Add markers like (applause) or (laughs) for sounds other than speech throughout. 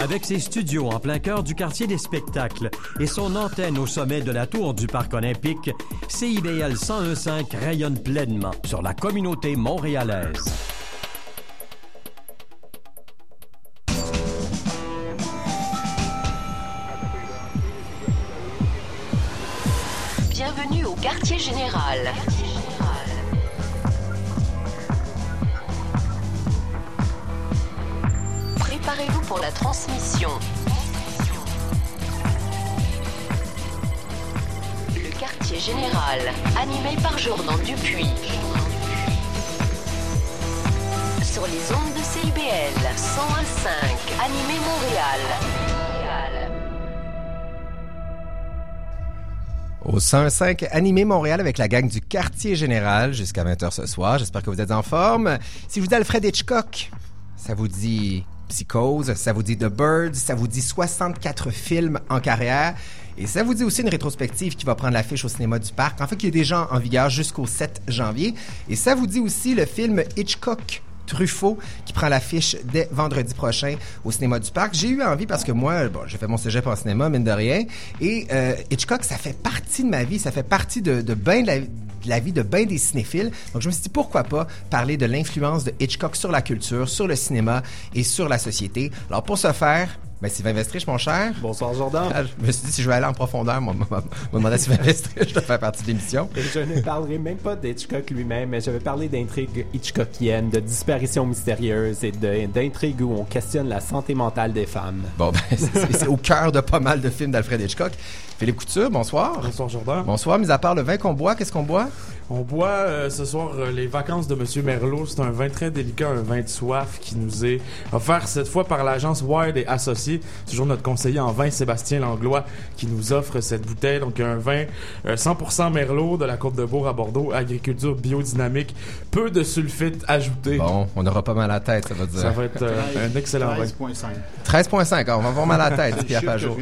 Avec ses studios en plein cœur du quartier des spectacles et son antenne au sommet de la tour du Parc olympique, CIBL 1015 rayonne pleinement sur la communauté montréalaise. Bienvenue au quartier général. Pour la transmission. Le quartier général, animé par Jordan Dupuis. Sur les ondes de CIBL 101.5, animé Montréal. Au 105 Animé Montréal avec la gang du Quartier Général jusqu'à 20h ce soir. J'espère que vous êtes en forme. Si je vous dis Alfred Hitchcock, ça vous dit Psychose, ça vous dit The Birds, ça vous dit 64 films en carrière. Et ça vous dit aussi une rétrospective qui va prendre l'affiche au cinéma du parc. En fait, qui est déjà en vigueur jusqu'au 7 janvier. Et ça vous dit aussi le film Hitchcock Truffaut qui prend l'affiche dès vendredi prochain au cinéma du parc. J'ai eu envie parce que moi, bon, j'ai fait mon cégep en cinéma, mine de rien, et euh, Hitchcock, ça fait partie de ma vie, ça fait partie de, ben de la, de la vie de bien des cinéphiles. Donc, je me suis dit, pourquoi pas parler de l'influence de Hitchcock sur la culture, sur le cinéma et sur la société. Alors, pour ce faire, ben, Sylvain Vestrich, mon cher. Bonsoir, Jordan. Ah, je me suis dit, si je vais aller en profondeur, moi, moi, moi demander à Sylvain (laughs) Vestrich de faire partie de l'émission. Je ne parlerai même pas d'Hitchcock lui-même, mais je vais parler d'intrigues hitchcockiennes, de disparitions mystérieuses et d'intrigues où on questionne la santé mentale des femmes. Bon, ben, c'est au cœur de pas mal de films d'Alfred Hitchcock. Philippe Couture, bonsoir. Bonsoir Jordan. Bonsoir, mis à part le vin qu'on boit, qu'est-ce qu'on boit? On boit euh, ce soir euh, les vacances de Monsieur Merlot. C'est un vin très délicat, un vin de soif qui nous est offert cette fois par l'agence Wild et Associés. Toujours notre conseiller en vin Sébastien Langlois qui nous offre cette bouteille. Donc un vin euh, 100% Merlot de la Côte de Bourg à Bordeaux, agriculture biodynamique, peu de sulfite ajouté. Bon, on aura pas mal à la tête, ça va dire. Ça va être euh, un excellent vin. 13.5. 13.5, on va avoir mal à la tête, C'est Pierre Pajot.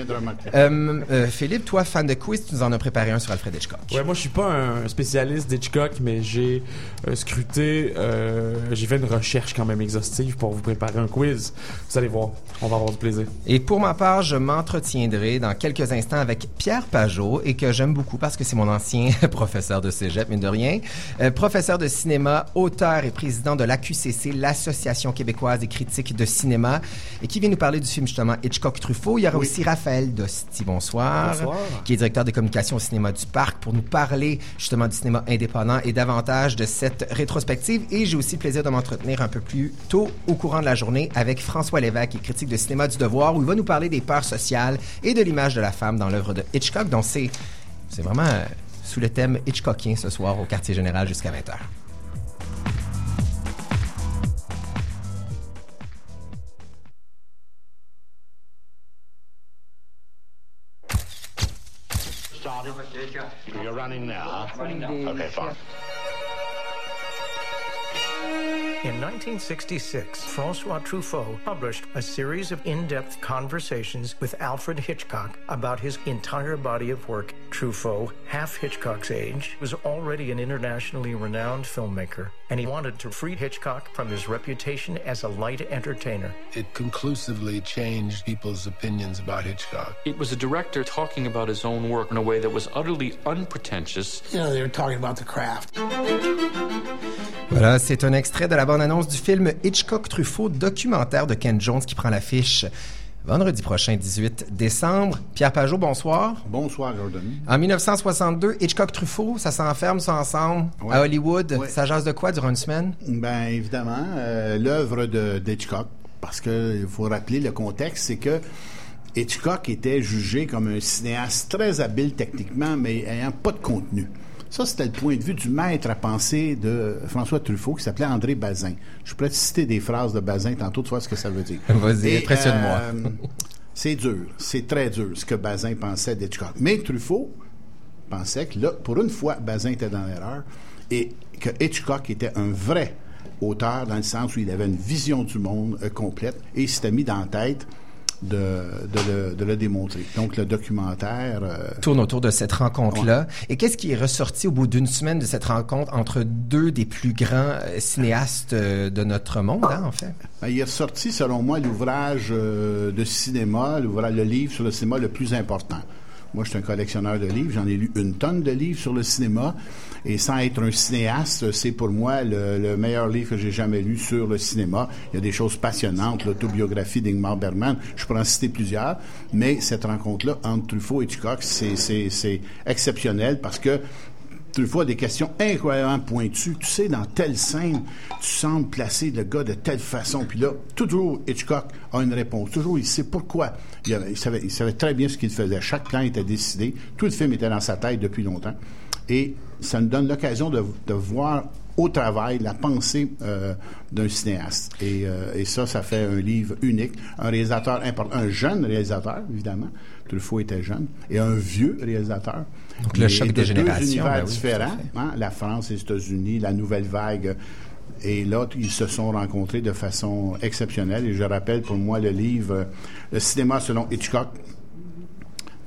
Euh, euh, Philippe, toi, fan de quiz, tu nous en as préparé un sur Alfred Hitchcock. Ouais, moi je suis pas un spécialiste d'Hitchcock, mais j'ai euh, scruté, euh, j'ai fait une recherche quand même exhaustive pour vous préparer un quiz. Vous allez voir, on va avoir du plaisir. Et pour ma part, je m'entretiendrai dans quelques instants avec Pierre Pajot et que j'aime beaucoup parce que c'est mon ancien (laughs) professeur de cégep, mine de rien. Euh, professeur de cinéma, auteur et président de l'AQCC, l'Association québécoise des critiques de cinéma, et qui vient nous parler du film justement Hitchcock-Truffaut. Il y aura aussi Raphaël Dosti, bonsoir, Bonsoir. Qui est directeur des communications au cinéma du Parc pour nous parler justement du cinéma indépendant et davantage de cette rétrospective. Et j'ai aussi le plaisir de m'entretenir un peu plus tôt au courant de la journée avec François Lévesque, qui est critique de cinéma du devoir, où il va nous parler des peurs sociales et de l'image de la femme dans l'œuvre de Hitchcock. Donc c'est, vraiment euh, sous le thème Hitchcockien ce soir au quartier général jusqu'à 20h. You're running now, huh? Okay, fine. In 1966, Francois Truffaut published a series of in depth conversations with Alfred Hitchcock about his entire body of work. Truffaut, half Hitchcock's age, was already an internationally renowned filmmaker, and he wanted to free Hitchcock from his reputation as a light entertainer. It conclusively changed people's opinions about Hitchcock. It was a director talking about his own work in a way that was utterly unpretentious. You know, they were talking about the craft. Voilà, c'est un extrait de la bande-annonce du film Hitchcock-Truffaut, documentaire de Ken Jones qui prend l'affiche vendredi prochain, 18 décembre. Pierre Pajot, bonsoir. Bonsoir, Jordan. En 1962, Hitchcock-Truffaut, ça s'enferme ça ensemble Ouais. à Hollywood. Ouais. Ça jase de quoi durant une semaine? Ben, évidemment, euh, l'œuvre de d'Hitchcock, parce que il faut rappeler le contexte, c'est que Hitchcock était jugé comme un cinéaste très habile techniquement, mais ayant pas de contenu. Ça, c'était le point de vue du maître à penser de François Truffaut, qui s'appelait André Bazin. Je pourrais te citer des phrases de Bazin tantôt, tu vois ce que ça veut dire. (laughs) Vas-y, impressionne-moi. euh, c'est dur, c'est très dur ce que Bazin pensait d'Hitchcock. Mais Truffaut pensait que là, pour une fois, Bazin était dans l'erreur et que Hitchcock était un vrai auteur dans le sens où il avait une vision du monde euh, complète et il s'était mis dans la tête de, de, le, de le démontrer. Donc, le documentaire... euh, tourne autour de cette rencontre-là. Et qu'est-ce qui est ressorti au bout d'une semaine de cette rencontre entre deux des plus grands euh, cinéastes euh, de notre monde, hein, en fait? Ben, il est sorti, selon moi, l'ouvrage euh, de cinéma, l'ouvrage, le livre sur le cinéma le plus important. Moi, je suis un collectionneur de livres. J'en ai lu une tonne de livres sur le cinéma. Et sans être un cinéaste, c'est pour moi le, le meilleur livre que j'ai jamais lu sur le cinéma. Il y a des choses passionnantes, l'autobiographie d'Ingmar Bergman. Je pourrais en citer plusieurs. Mais cette rencontre-là entre Truffaut et Hitchcock, c'est, exceptionnel parce que Truffaut a des questions incroyablement pointues. Tu sais, dans telle scène, tu sembles placer le gars de telle façon. Puis là, toujours Hitchcock a une réponse. Toujours, il sait pourquoi. Il savait, il savait très bien ce qu'il faisait. Chaque plan était décidé. Tout le film était dans sa tête depuis longtemps. Et ça nous donne l'occasion de, de voir au travail la pensée euh, d'un cinéaste. Et, euh, et ça, ça fait un livre unique. Un réalisateur important. Un jeune réalisateur, évidemment. Truffaut était jeune. Et un vieux réalisateur. Donc, le choc de des générations, Deux univers ben oui, différents. hein, la France, les États-Unis, la nouvelle vague. Et là, ils se sont rencontrés de façon exceptionnelle. Et je rappelle pour moi le livre euh, Le cinéma selon Hitchcock.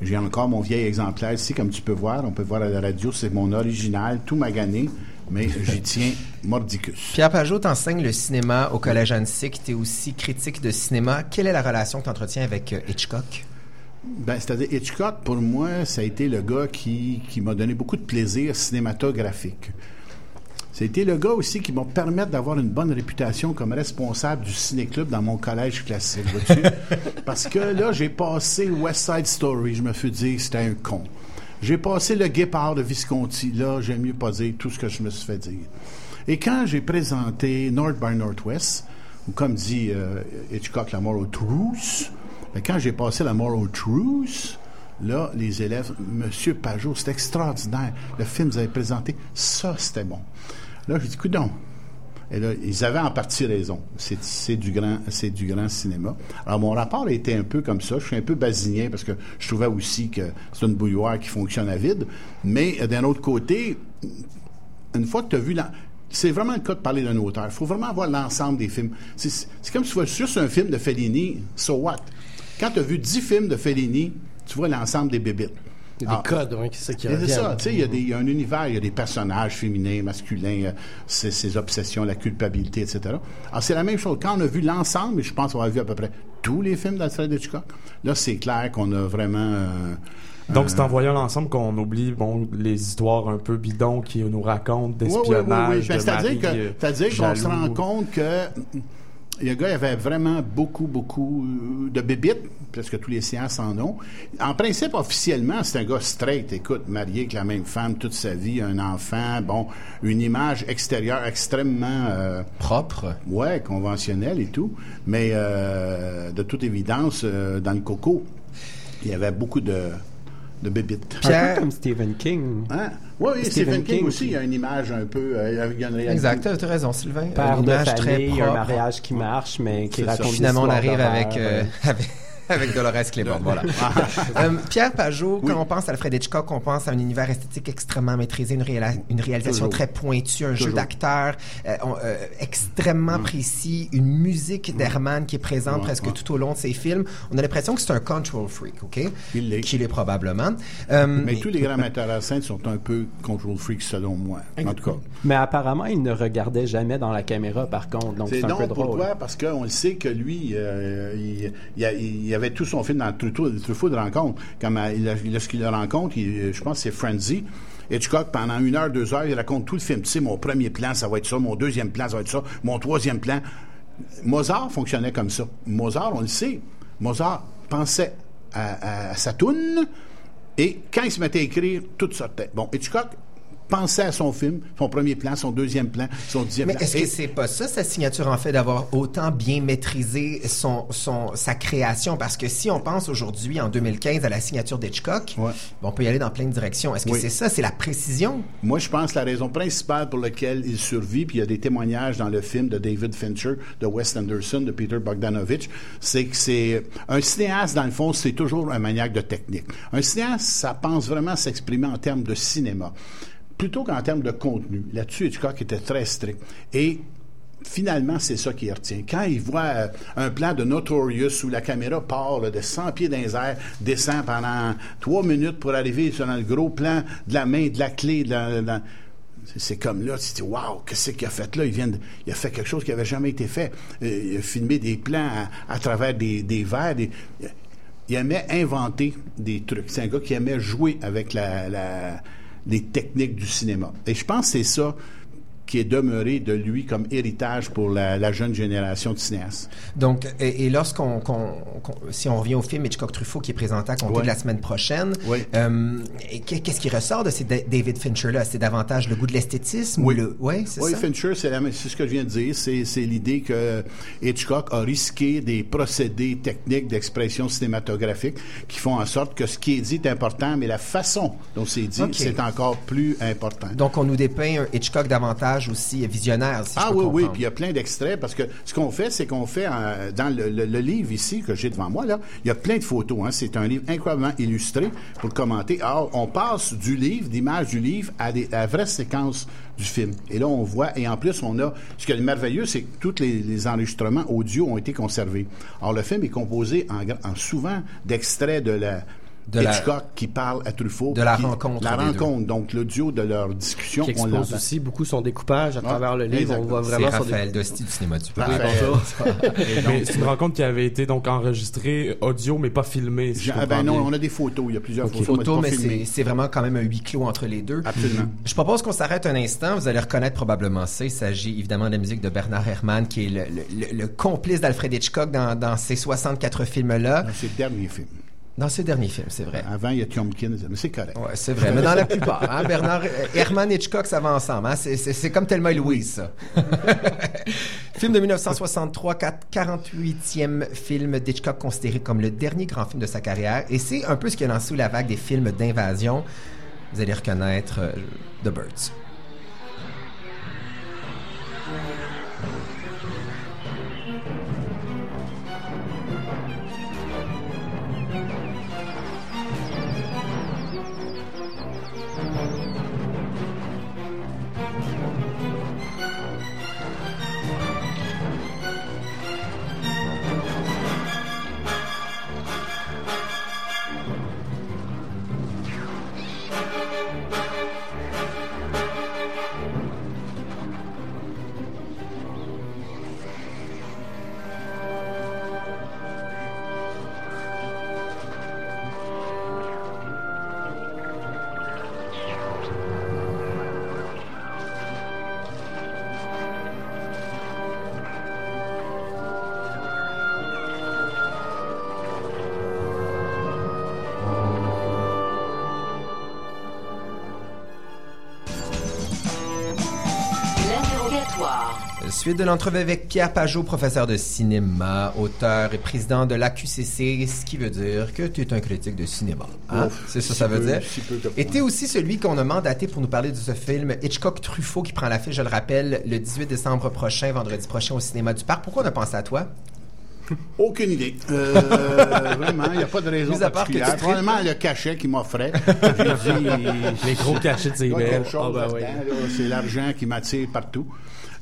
J'ai encore mon vieil exemplaire ici, comme tu peux voir. On peut voir à la radio, c'est mon original, tout magané, mais (laughs) j'y tiens mordicus. Pierre Pajot, t'enseignes le cinéma au Collège Annecy. Tu es aussi critique de cinéma. Quelle est la relation que tu entretiens avec euh, Hitchcock? Ben, c'est-à-dire, Hitchcock, pour moi, ça a été le gars qui, qui m'a donné beaucoup de plaisir cinématographique. C'était le gars aussi qui m'a permis d'avoir une bonne réputation comme responsable du ciné-club dans mon collège classique. (laughs) Parce que là, j'ai passé West Side Story, je me suis dit c'était un con. J'ai passé le Guépard de Visconti, là, j'aime mieux pas dire tout ce que je me suis fait dire. Et quand j'ai présenté North by Northwest, ou comme dit euh, Hitchcock, la mort aux Truce, ben, quand j'ai passé la mort aux Truce, là, les élèves, Monsieur Pajot, c'est extraordinaire. Le film que vous avez présenté, ça, c'était bon. Là, j'ai dit, coudon. Et là, ils avaient en partie raison. C'est, du grand, du grand cinéma. Alors, mon rapport a été un peu comme ça. Je suis un peu basinien parce que je trouvais aussi que c'est une bouilloire qui fonctionne à vide. Mais euh, d'un autre côté, une fois que tu as vu la... C'est vraiment le cas de parler d'un auteur. Il faut vraiment voir l'ensemble des films. C'est, c'est comme si tu vois juste un film de Fellini, so what? Quand tu as vu dix films de Fellini, tu vois l'ensemble des bébites. Il y a des Ah. codes hein, qui, c'est qui C'est ça, tu sais, il y, a y un univers, il y a des personnages féminins, masculins, euh, ses, ses obsessions, la culpabilité, etc. Alors, c'est la même chose. Quand on a vu l'ensemble, et je pense qu'on a vu à peu près tous les films d'Alfred Hitchcock, là, c'est clair qu'on a vraiment... euh, Donc, c'est en voyant l'ensemble qu'on oublie bon, les histoires un peu bidons qui nous racontent Oui, oui, oui, d'espionnage. oui. Ben, de C'est-à-dire qu'on se rend compte que le gars avait vraiment beaucoup, beaucoup euh, de bébites, parce que tous les séances en ont. En principe, officiellement, c'est un gars straight, écoute, marié avec la même femme toute sa vie, un enfant, bon, une image extérieure extrêmement... euh, Propre. Ouais, conventionnelle et tout. Mais euh, de toute évidence, euh, dans le coco, il y avait beaucoup de, de bébites. Un peu comme Stephen King. Hein? Oui, oui, Stephen, King, aussi, il y a une image un peu. euh, il y a une réalité. Exact, tu as raison, Sylvain. Père Une de image très famille, un propre. mariage qui marche, mais qui raconte Finalement, on arrive avec, euh, (laughs) avec, (laughs) avec Dolores Claiborne. Voilà. (laughs) Euh, Pierre Pajot, Oui. quand on pense à Alfred Hitchcock, on pense à un univers esthétique extrêmement maîtrisé, une, réalisation Toujours. très pointue, un jeu Toujours. d'acteur euh, euh, extrêmement précis, une musique d'Herman qui est présente Ouais, presque ouais. tout au long de ses films. On a l'impression que c'est un control freak, OK? Il l'est. Qu'il est probablement. Euh, Mais tous les grands metteurs en scène sont un peu control freaks, selon moi. En tout cas. Mais apparemment, il ne regardait jamais dans la caméra, par contre. Donc, c'est un non, peu drôle. pourquoi? Parce qu'on le sait que lui, euh, il, il, a- il avait tout son film dans Truffaut, Truffaut de rencontre. Comme euh, lorsqu'il le rencontre, il- je pense que c'est Frenzy. Hitchcock, pendant une heure, deux heures, il raconte tout le film. Tu sais, mon premier plan, ça va être ça. Mon deuxième plan, ça va être ça. Mon troisième plan. Mozart fonctionnait comme ça. Mozart, on le sait. Mozart pensait à, à- sa et quand il se mettait à écrire, tout sortait. Bon, Hitchcock pensait à son film, son premier plan, son deuxième plan, son dixième Mais plan. est-ce Et- que c'est pas ça sa signature en fait d'avoir autant bien maîtrisé son, son sa création? Parce que si on pense aujourd'hui en 2015 à la signature d'Hitchcock, Ouais. on peut y aller dans plein de directions. Est-ce que Oui. c'est ça, c'est la précision? Moi, je pense que la raison principale pour laquelle il survit, puis il y a des témoignages dans le film de David Fincher, de Wes Anderson, de Peter Bogdanovich, c'est que c'est un cinéaste dans le fond, c'est toujours un maniaque de technique. Un cinéaste, ça pense vraiment s'exprimer en termes de cinéma, plutôt qu'en termes de contenu. Là-dessus, Hitchcock était très strict. Et finalement, c'est ça qui retient. Quand il voit euh, un plan de Notorious où la caméra part de 100 pieds dans les airs, descend pendant trois minutes pour arriver sur le gros plan de la main, de la clé, de la- c'est- comme là, tu te dis, waouh, qu'est-ce qu'il a fait là? Il, il a fait quelque chose qui n'avait jamais été fait. Euh, il a filmé des plans à, travers des, des verres. il aimait inventer des trucs. C'est un gars qui aimait jouer avec la- les techniques du cinéma. Et je pense que c'est ça qui est demeuré de lui comme héritage pour la, la jeune génération de cinéastes. Donc, et, et lorsqu'on, qu'on- qu'on- si on revient au film Hitchcock-Truffaut qui est présenté à compter Ouais. de la semaine prochaine, euh, qu'est-ce qui ressort de ces Da- David Fincher-là? C'est davantage le goût de l'esthétisme? Oui. Ou le... ouais, c'est Oui, ça? Fincher, c'est, ce que je viens de dire. C'est, l'idée que Hitchcock a risqué des procédés techniques d'expression cinématographique qui font en sorte que ce qui est dit est important, mais la façon dont c'est dit, Ok. c'est encore plus important. Donc, on nous dépeint un Hitchcock davantage aussi visionnaire, si Ah je peux oui, oui, puis il y a plein d'extraits parce que ce qu'on fait, c'est qu'on fait euh, dans le, le- le livre ici que j'ai devant moi là, il y a plein de photos. Hein, c'est un livre incroyablement illustré pour commenter. Alors, on passe du livre, d'image du livre à, des, à la vraie séquence du film. Et là, on voit et en plus, on a ce qui est merveilleux, c'est que tous les, les enregistrements audio ont été conservés. Alors, le film est composé en, gra- en souvent d'extraits de la De la- Hitchcock qui parle à Truffaut. De la qui- rencontre La rencontre, donc l'audio de leur discussion, qui on expose aussi beaucoup son découpage à Ouais, travers le livre. On voit C'est vraiment son Raphaël. Dosti du cinéma du (laughs) c'est une rencontre qui avait été donc enregistrée audio, mais pas filmée. Si Ah ben non, bien. on a des photos. Il y a plusieurs Ok, photos, photo, c'est mais c'est c'est vraiment quand même un huis clos entre les deux. Absolument. Je propose qu'on s'arrête un instant. Vous allez reconnaître probablement ça. Il s'agit évidemment de la musique de Bernard Herrmann, qui est le, le- le- le complice d'Alfred Hitchcock dans, dans ces 64 films-là. C'est le dernier film. Dans ce dernier film, c'est vrai. Avant, il y a Tiomkin, mais c'est correct. Ouais, c'est vrai, mais dans la plupart. Hein, Bernard et Hitchcock, ça va ensemble. Hein? C'est, c'est- c'est comme Thelma et Louise, ça. (laughs) film de 1963, quat- 48e film d'Hitchcock considéré comme le dernier grand film de sa carrière. Et c'est un peu ce qui a lancé sous la vague des films d'invasion. Vous allez reconnaître euh, The Birds. De l'entrevue avec Pierre Pajot, professeur de cinéma, auteur et président de l'AQCC, ce qui veut dire que tu es un critique de cinéma. Hein? C'est ça, si ça veut peu- dire. si peu de Et tu es aussi celui qu'on a mandaté pour nous parler de ce film Hitchcock-Truffaut qui prend l'affiche, je le rappelle, le 18 décembre prochain, vendredi prochain au cinéma du Parc. Pourquoi on a pensé à toi? (laughs) Aucune idée. Euh, (laughs) vraiment, il n'y a pas de raison Mis à part que tu particulière. Probablement le cachet qu'il m'offrait. (laughs) Les gros cachets de chose Ah, ben. C'est l'argent qui m'attire partout.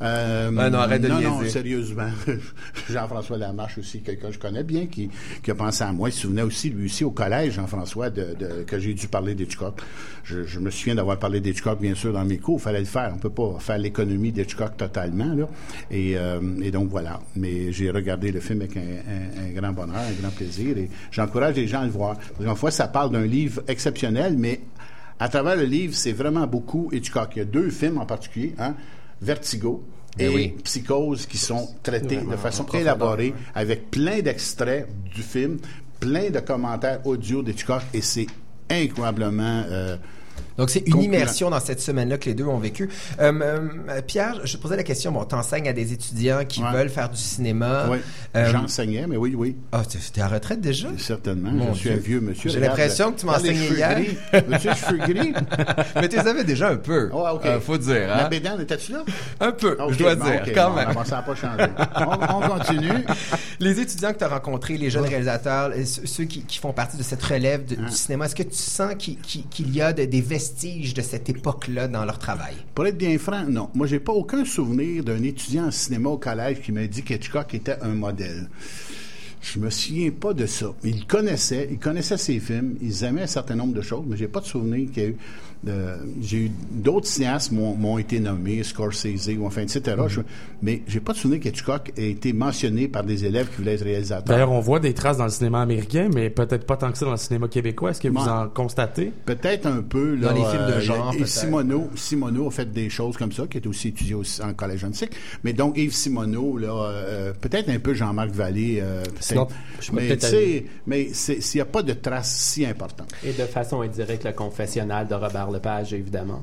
Euh, Ben non, arrête de Non, sérieusement. (laughs) Jean-François Lamarche aussi, quelqu'un que je connais bien, qui, qui a pensé à moi. Il se souvenait aussi, lui aussi, au collège, Jean-François, de, de- que j'ai dû parler d'Hitchcock. Je, je me souviens d'avoir parlé d'Hitchcock, bien sûr, dans mes cours. Il fallait le faire. On peut pas faire l'économie d'Hitchcock totalement, là. Et, euh, et donc, voilà. Mais j'ai regardé le film avec un, un- un grand bonheur, un grand plaisir. Et j'encourage les gens à le voir. Parce fois, ça parle d'un livre exceptionnel, mais à travers le livre, c'est vraiment beaucoup Hitchcock. Il y a deux films en particulier, hein, Vertigo et Eh oui. Psychose, qui sont traités Vraiment de façon élaborée, avec plein d'extraits du film, plein de commentaires audio d'Hitchcock, et c'est incroyablement... euh, Donc, c'est une immersion dans cette semaine-là que les deux ont vécu. Euh, euh, Pierre, je te posais la question, bon, t'enseignes à des étudiants qui Ouais. veulent faire du cinéma. oui, Euh, j'enseignais, mais oui, oui, Ah, t'es t'es à retraite déjà? certainement. Mon je suis Dieu. un vieux monsieur. J'ai l'impression que tu m'enseignais hier. gris. Veux-tu les cheveux gris? (laughs) Mais tu les avais déjà un peu. Ah, OK. Euh, faut dire, La hein? bédane, étais-tu là? Un peu, OK, je dois bon, dire, OK, quand bon, même. ça n'a pas changé. On, on continue. (laughs) Les étudiants que tu as rencontrés, les jeunes réalisateurs, ceux qui, qui font partie de cette relève de- Hein. du cinéma, est-ce que tu sens qu'il y a de- des vestiges de cette époque-là dans leur travail? Pour être bien franc, non. Moi, j'ai pas aucun souvenir d'un étudiant en cinéma au collège qui m'a dit qu'Hitchcock était un modèle. Je me souviens pas de ça. Ils connaissaient, ils connaissaient ses films, ils aimaient un certain nombre de choses, mais j'ai pas de souvenir qu'il y a eu. de- j'ai eu d'autres cinéastes m'ont m'ont été nommés, Scorsese ou enfin etc. Je- mais j'ai pas de souvenir qu'Hitchcock ait été mentionné par des élèves qui voulaient être réalisateurs. D'ailleurs, on voit des traces dans le cinéma américain, mais peut-être pas tant que ça dans le cinéma québécois. Est-ce que vous en constatez? Peut-être un peu. Là, Dans les films de euh, genre. Simoneau, Simoneau a fait des choses comme ça, qui est aussi étudié aussi en collège antique. Mais donc, Yves Simoneau, là, euh, peut-être un peu Jean-Marc Vallée. Je mais tu sais, s'il n'y a pas de traces si importantes. Et de façon indirecte, le confessionnal de Robert Lepage, évidemment.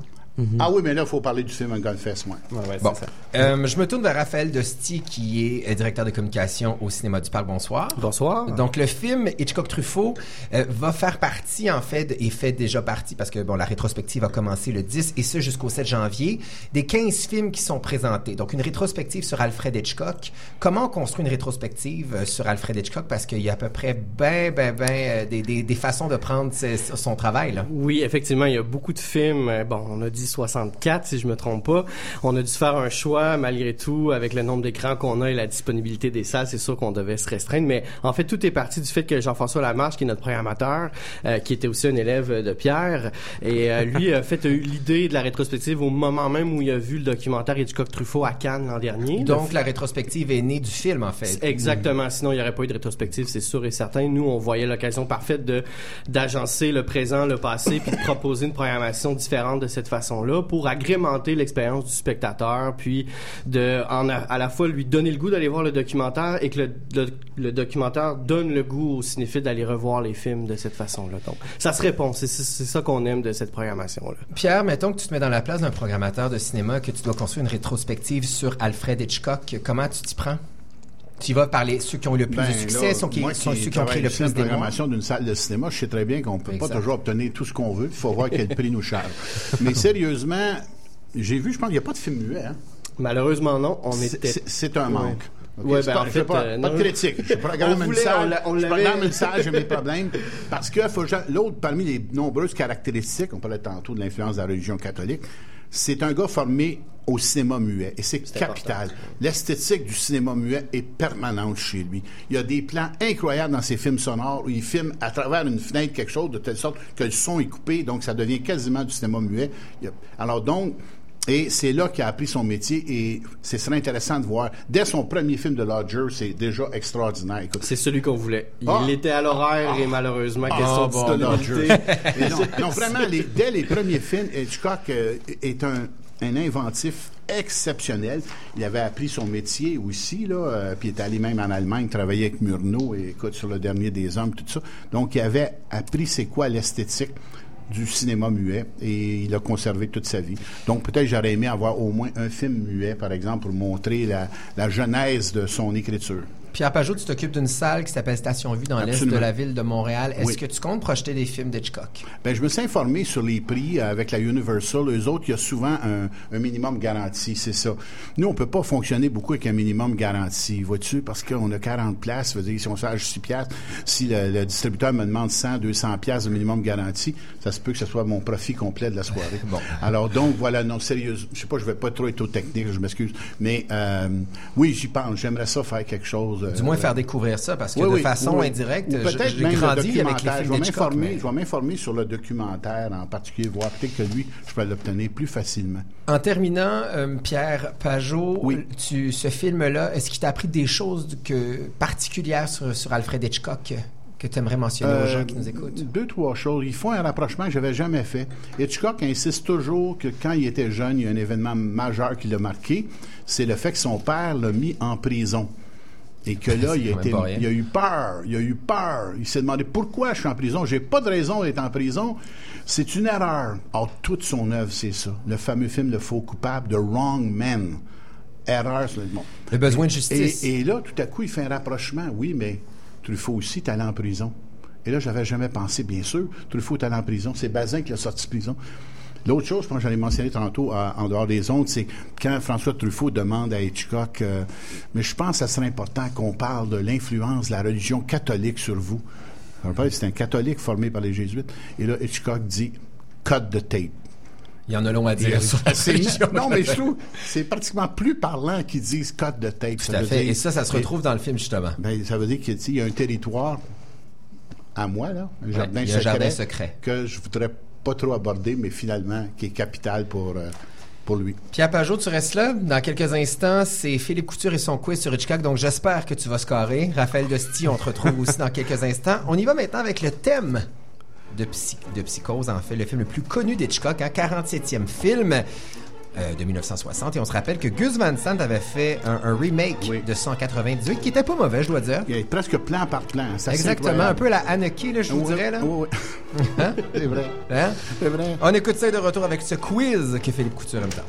Ah oui, mais là, il faut parler du film Un Gunfest, moi. Ouais, ouais, Bon. ça. Euh, je me tourne vers Raphaël Dosti, qui est euh, directeur de communication au Cinéma du Parc. Bonsoir. Bonsoir. Donc, le film Hitchcock-Truffaut euh, va faire partie, en fait, et fait déjà partie, parce que, bon, la rétrospective a commencé le 10, et ce jusqu'au 7 janvier, des 15 films qui sont présentés. Donc, une rétrospective sur Alfred Hitchcock. Comment on construit une rétrospective euh, sur Alfred Hitchcock? Parce qu'il y a à peu près ben, ben, ben, des, des, des façons de prendre ses- son travail, là. Oui, effectivement, il y a beaucoup de films. Bon, on a dit 64, si je me trompe pas. On a dû faire un choix, malgré tout, avec le nombre d'écrans qu'on a et la disponibilité des salles. C'est sûr qu'on devait se restreindre. Mais en fait, tout est parti du fait que Jean-François Lamarche, qui est notre programmateur, euh, qui était aussi un élève de Pierre, et euh, lui, a fait a eu l'idée de la rétrospective au moment même où il a vu le documentaire Hitchcock-Truffaut à Cannes l'an dernier. Donc, la rétrospective est née du film, en fait. Exactement. Sinon, il n'y aurait pas eu de rétrospective, c'est sûr et certain. Nous, on voyait l'occasion parfaite de d'agencer le présent, le passé, puis de proposer une programmation différente de cette pour agrémenter l'expérience du spectateur, puis de en à la fois lui donner le goût d'aller voir le documentaire et que le, documentaire donne le goût aux cinéphiles d'aller revoir les films de cette façon-là. Donc, ça se répond. C'est ça qu'on aime de cette programmation-là. Pierre, mettons que tu te mets dans la place d'un programmateur de cinéma, que tu dois construire une rétrospective sur Alfred Hitchcock. Comment tu t'y prends? Tu vas parler ceux qui ont eu le plus Ben, de succès, là, ceux qui, moi sont qui ceux qui ont pris le plus d'émois. programmation d'une salle de cinéma, je sais très bien qu'on peut Exact. pas toujours obtenir tout ce qu'on veut. Il faut voir quel prix nous charge. Mais (laughs) sérieusement, j'ai vu, je pense qu'il n'y a pas de film muet. Hein? Malheureusement, non. On C'est- était... C'est un manque. Ouais, C'est ben, pas, en je fait, fais pas, euh, pas de critique. Je (laughs) programme On une salle. on l'a- on je programme une salle, j'ai mes (laughs) problèmes. Parce que l'autre, parmi les nombreuses caractéristiques, on parlait tantôt de l'influence de la religion catholique, c'est un gars formé au cinéma muet. Et c'est capital. L'esthétique du cinéma muet est permanente chez lui. Il y a des plans incroyables dans ses films sonores où il filme à travers une fenêtre quelque chose de telle sorte que le son est coupé, donc ça devient quasiment du cinéma muet. Alors donc, et c'est là qu'il a appris son métier et ce serait intéressant de voir. Dès son premier film de Lodger, c'est déjà extraordinaire. C'est celui qu'on voulait. Il Ah! était à l'horaire et malheureusement, question Ah, de bon, disponibilité. Lodger. (laughs) Non, non, vraiment, les- dès les premiers films, Hitchcock euh, est un, un inventif exceptionnel. Il avait appris son métier aussi, là, euh, puis il est allé même en Allemagne travailler avec Murnau et écoute sur le dernier des hommes, tout ça. Donc, il avait appris c'est quoi l'esthétique du cinéma muet et il a conservé toute sa vie. Donc peut-être j'aurais aimé avoir au moins un film muet, par exemple, pour montrer la, la genèse de son écriture. Pierre Pajot, tu t'occupes d'une salle qui s'appelle Station Vue dans l'est de la ville de Montréal. Est-ce Oui. que tu comptes projeter des films d'Hitchcock? Ben, je me suis informé sur les prix euh, avec la Universal. Eux autres, il y a souvent un, un minimum garanti, c'est ça. Nous, on peut pas fonctionner beaucoup avec un minimum garanti, vois-tu, parce qu'on a 40 places. Ça veut dire, si on charge 6 piastres, si le, le distributeur me demande 100, 200 piastres de minimum garanti, ça se peut que ce soit mon profit complet de la soirée. (laughs) Bon. Alors, donc, voilà, non, sérieuse. Je sais pas, je vais pas trop être au technique, je m'excuse. Mais, euh, oui, j'y pense. J'aimerais ça faire quelque chose. Euh, Du moins faire découvrir ça, parce que oui, de façon oui. indirecte, je- j'ai même le grandi avec les films Je vais m'informer, mais- je vais m'informer sur le documentaire en particulier, voir peut-être que lui, je peux l'obtenir plus facilement. En terminant, euh, Pierre Pajot, Oui. tu, ce film-là, est-ce qu'il t'a appris des choses que, particulières sur, sur Alfred Hitchcock que tu aimerais mentionner aux Euh, gens qui nous écoutent? Deux, trois choses. Ils font un rapprochement que j'avais jamais fait. Hitchcock insiste toujours que quand il était jeune, il y a un événement majeur qui l'a marqué. C'est le fait que son père l'a mis en prison. Et que là, il a, été, il a eu peur. Il a eu peur. Il s'est demandé pourquoi je suis en prison. J'ai pas de raison d'être en prison. C'est une erreur. Or, toute son œuvre, c'est ça. Le fameux film Le faux coupable, The Wrong Man. Erreur. c'est- bon. Le besoin de justice. Et, et là, tout à coup, il fait un rapprochement. Oui, mais Truffaut aussi est allé en prison. Et là, j'avais jamais pensé, bien sûr, Truffaut est allé en prison. C'est Bazin qui l'a sorti de prison. L'autre chose, je pense que j'allais mentionner tantôt à- en dehors des ondes, c'est quand François Truffaut demande à Hitchcock, euh, mais je pense que ça serait important qu'on parle de l'influence de la religion catholique sur vous. C'est un catholique formé par les jésuites. Et là, Hitchcock dit, cut the tape. Il y en a long à dire sur la (laughs) non, mais je trouve c'est pratiquement plus parlant qu'ils disent cut the tape. Tout à fait. Et ça, ça se retrouve dans le film, justement. Ben, ça veut dire qu'il y a un territoire à moi, là, un jardin, secret, jardin secret. que je voudrais pas trop aborder, mais finalement, qui est capital pour, euh, pour lui. Pierre Pajot, tu restes là. Dans quelques instants, c'est Philippe Couture et son quiz sur Hitchcock. Donc, j'espère que tu vas scorer. Raphaël Dosti, on te retrouve aussi dans quelques instants. On y va maintenant avec le thème de Psychose, en fait, le film le plus connu d'Hitchcock, hein, 47e film euh, de 1960. Et on se rappelle que Gus Van Sant avait fait un, un remake de 198 qui était pas mauvais, je dois dire. Il y presque plan par plan. Exactement, un peu la Anarchy, là, je vous Oui, dirais. Là. oui. Hein? (laughs) C'est vrai. Hein? C'est vrai. On écoute ça de retour avec ce quiz que Philippe Couture aime tant.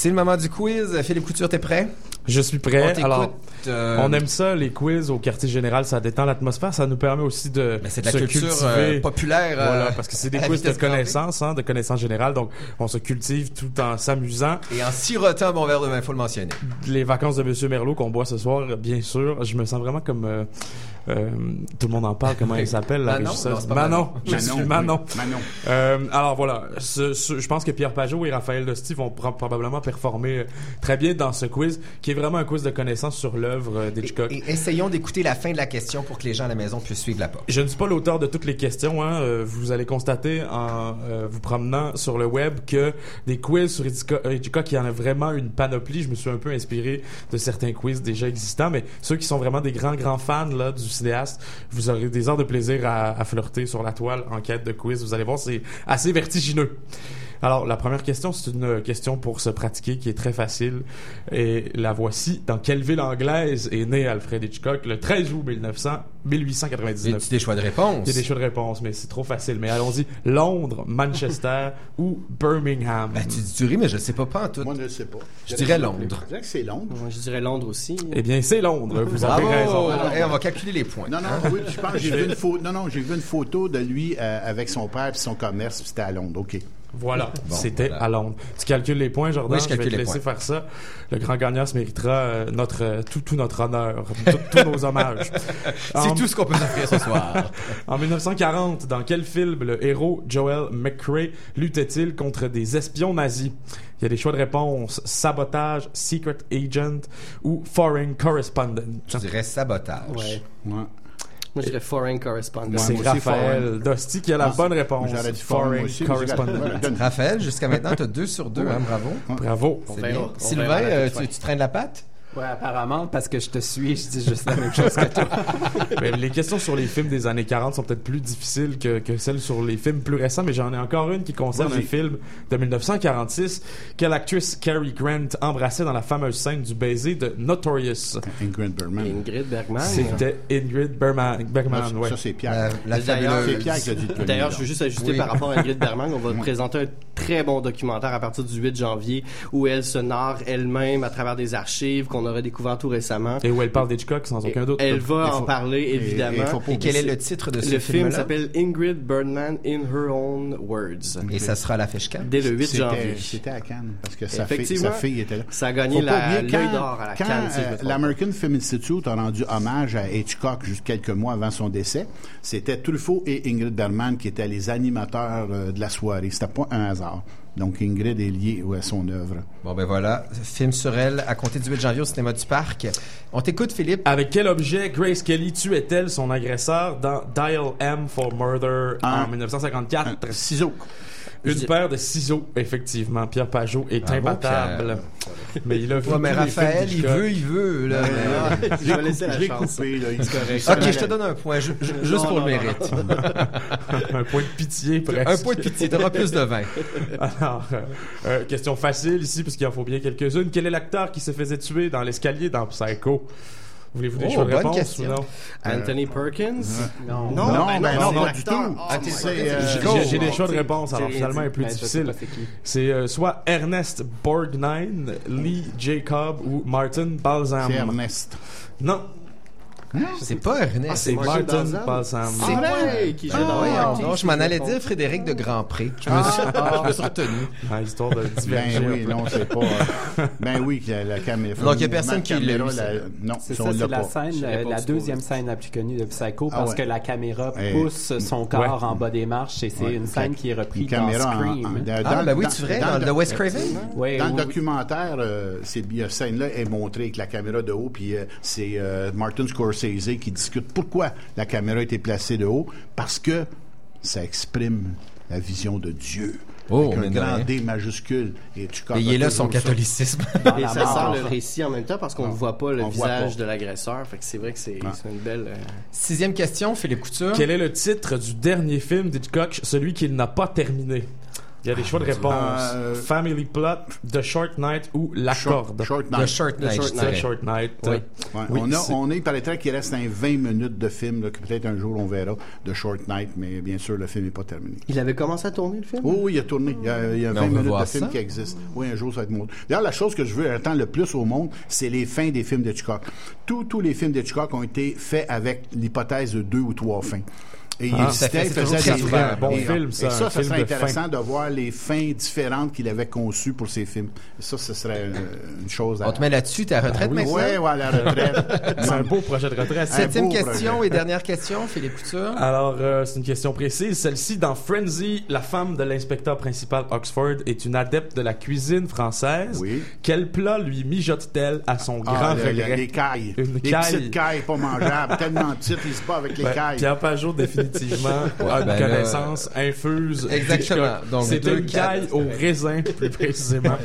C'est le moment du quiz. Philippe Couture, t'es prêt? Je suis prêt. On Alors, euh, on aime ça, les quiz au quartier général, ça détend l'atmosphère, ça nous permet aussi de Ben, c'est de la se culture, cultiver. euh, populaire, euh, Voilà, parce que c'est des quiz de connaissances, hein, de connaissances générales, donc on se cultive tout en s'amusant. Et en sirotant mon verre de vin, faut le mentionner. Les vacances de Monsieur Merlot qu'on boit ce soir, bien sûr, je me sens vraiment comme euh, euh, tout le monde en parle. Comment elle (laughs) s'appelle la Manon? régisseuse? Non, Manon. Manon. Je Manon, suis oui. Manon. Euh, alors voilà, ce- ce- je pense que Pierre Pajot et Raphaël Dosti vont pro- probablement performer euh, très bien dans ce quiz, qui est vraiment un quiz de connaissances sur l'œuvre euh, d'Hitchcock. Et essayons d'écouter la fin de la question pour que les gens à la maison puissent suivre la porte. Je ne suis pas l'auteur de toutes les questions. Hein. Euh, vous allez constater en euh, vous promenant sur le web que des quiz sur Hitchcock, il y en a vraiment une panoplie. Je me suis un peu inspiré de certains quiz déjà existants, mais ceux qui sont vraiment des grands, grands fans là, du vous aurez des heures de plaisir à, à flirter sur la toile en quête de quiz. Vous allez voir, c'est assez vertigineux. Alors, la première question, c'est une question pour se pratiquer qui est très facile. Et la voici. Dans quelle ville anglaise est né Alfred Hitchcock le 13 août 1900, 1899? As-tu des choix de réponse? Il y a des choix de réponse, mais c'est trop facile. Mais allons-y. Londres, Manchester (laughs) ou Birmingham? Ben, tu dis tu ris, mais je le sais pas, pas en tout. Moi, je ne sais pas. Je dirais Londres. Je dirais que c'est Londres. Moi, je dirais Londres aussi. Eh bien, c'est Londres. Vous avez Bravo! raison. On va calculer les points. Non, non, oui, je pense que j'ai (laughs) vu une photo. Non, non, j'ai vu une photo de lui euh, avec son père et son commerce, puis c'était à Londres. OK. Voilà, Bon, c'était voilà. à Londres. Tu calcules les points, Jordan? Oui, je calcule vais te laisser points. faire ça. Le grand gagnant se méritera euh, notre, euh, tout, tout notre honneur, tous nos hommages. (laughs) C'est En- tout ce qu'on peut offrir ce (laughs) soir. En 1940, dans quel film le héros Joel McCrae luttait-il contre des espions nazis? Il y a des choix de réponse. Sabotage, Secret Agent ou Foreign Correspondent. Je dirais sabotage. Ouais. Ouais. Moi, je dirais foreign correspondent. C'est Raphaël. Dosti qui a la bonne réponse. J'aurais dit foreign, Correspondent. Raphaël, jusqu'à maintenant, tu as deux sur deux, hein, bravo. Bravo. Sylvain, euh, tu traînes la patte? Ouais, apparemment, parce que je te suis, je dis juste la même chose que toi. (laughs) Mais les questions sur les films des années 40 sont peut-être plus difficiles que, que celles sur les films plus récents, mais j'en ai encore une qui concerne un Vas-y. film de 1946 que l'actrice Cary Grant embrassait dans la fameuse scène du baiser de Notorious. Ingrid Bergman. Ingrid Bergman. C'était Ingrid Bergman. Bergman, Ça, ouais. ça, c'est Pierre. La, la D'ailleurs, D'ailleurs, je veux juste ajuster Oui. par rapport à Ingrid Bergman. On va présenter un très bon documentaire à partir du 8 janvier où elle se narre elle-même à travers des archives qu'on aurait découvert tout récemment. Et où elle parle d'Hitchcock sans aucun doute. Elle va faut- en parler, évidemment. et quel est le titre de ce Le film film-là? s'appelle Ingrid Bergman in Her Own Words. Et ça sera à l'affiche quand? Dès le 8 C'était- janvier. C'était à Cannes, parce que sa fille, Effectivement. sa fille était là. Ça a gagné la- l'œil d'or à la quand, Cannes, si euh. L'American Film Institute a rendu hommage à Hitchcock juste quelques mois avant son décès. C'était Truffaut et Ingrid Bergman qui étaient les animateurs euh, de la soirée. C'était pas un hasard. Donc Ingrid est liée à son œuvre. Bon, ben voilà. Film sur elle à compter du 8 janvier au cinéma du Parc. On t'écoute, Philippe. Avec quel objet Grace Kelly tuait-elle son agresseur dans Dial M for Murder Un- en 1954? Un ciseau. Une Je- paire de ciseaux, effectivement. Pierre Pajot est Bravo, imbattable. Mais il a vu Ouais, mais Raphaël, films il veut, il veut, là. mais- je vais laisser la coupé, là. il- (laughs) Ok, je te donne un point, ju- ju- juste pour le mérite. (laughs) un point de pitié, presque. Un point de pitié, t'auras plus de vin. (laughs) Alors, euh, euh, question facile ici, puisqu'il en faut bien quelques-unes. Quel est l'acteur qui se faisait tuer dans l'escalier dans Psycho? Voulez-vous des Oh, choix de bonne réponse question. non? Anthony Perkins? Non. Non, ben ben non, non, pas du tout. Ah, euh, J'ai- des choix de réponse, alors finalement, est plus sais difficile. c'est euh, soit Ernest Borgnine, Lee Jacob ou Martin Balsam. c'est Ernest. Non, C'est pas Ernest. c'est Martin. C'est vrai! Qui joue Ah, dans voyons Ok, donc, je m'en allais dire Frédéric de Grandpré. Je me suis, je me suis retenu. Ah, histoire de diverger Ben un oui, peu. non, c'est pas. euh, ben oui, la, la caméra. Donc, il y a personne qui l'a ça. Non, C'est ça, c'est l'a scène, euh, la deuxième scène la plus connue de Psycho Ah parce ouais. que la caméra pousse son corps ouais. en bas des marches et c'est Ouais. une scène qui est reprise Une dans Scream. Ah, ben oui, tu vrai, dans dans le- le Wes Craven. Ouais, Dans le documentaire, euh, cette scène-là est montrée avec la caméra de haut, puis euh, c'est euh, Martin Scorsese qui discute pourquoi la caméra a été placée de haut, parce que ça exprime la vision de Dieu. Oh, avec un grand. D majuscule. Et tu Et il est là son catholicisme. Et ça sert le récit en même temps parce qu'on ne Non. voit pas le On visage pas. de l'agresseur. Fait que c'est vrai que c'est c'est une belle. euh, Sixième question, Philippe Couture. Quel est le titre du dernier film d'Hitchcock, celui qu'il n'a pas terminé? Il y a des choix de réponse. Euh, Family Plot, The Short Night ou La Short, Corde. Short The Night. Short The Night, Short je Night. The. Short Night. Oui. Ouais, Oui, on, a, c'est- on est, il paraîtrait qu'il reste un 20 minutes de film, là, que peut-être un jour on verra, de Short Night, mais bien sûr, le film n'est pas terminé. Il avait commencé à tourner le film? Oh oui, il a tourné. Il y a, il y a Mais 20 on veut minutes de film ça. qui existe. Oui, un jour, ça va être montré. D'ailleurs, la chose que je veux attendre le plus au monde, c'est les fins des films d'Hitchcock. Tous, tous les films d'Hitchcock ont été faits avec l'hypothèse de deux ou trois fins. Et il Ah, ça fait- il faisait des un bon Et, film, et ça, ça, un ça film serait intéressant de voir les fins différentes qu'il avait conçues pour ses films. Et ça, ce serait euh, une chose à... On te met là-dessus, ta retraite maintenant? Oui, ouais, la retraite. (laughs) C'est un beau projet de retraite. Septième question projet. et dernière question, Philippe Couture. Alors, euh, c'est une question précise. Celle-ci, dans Frenzy, la femme de l'inspecteur principal Oxford est une adepte de la cuisine française. Oui. Quel plat lui mijote-t-elle à son Ah, grand le- le- regret? les cailles. Une les caille. petites cailles pas mangeables, tellement petites, ils se battent avec les Ben, cailles. Pierre Pajot, définitivement, a une ben là, connaissance infuse. Exactement. Donc, deux, une caille au raisin, plus précisément.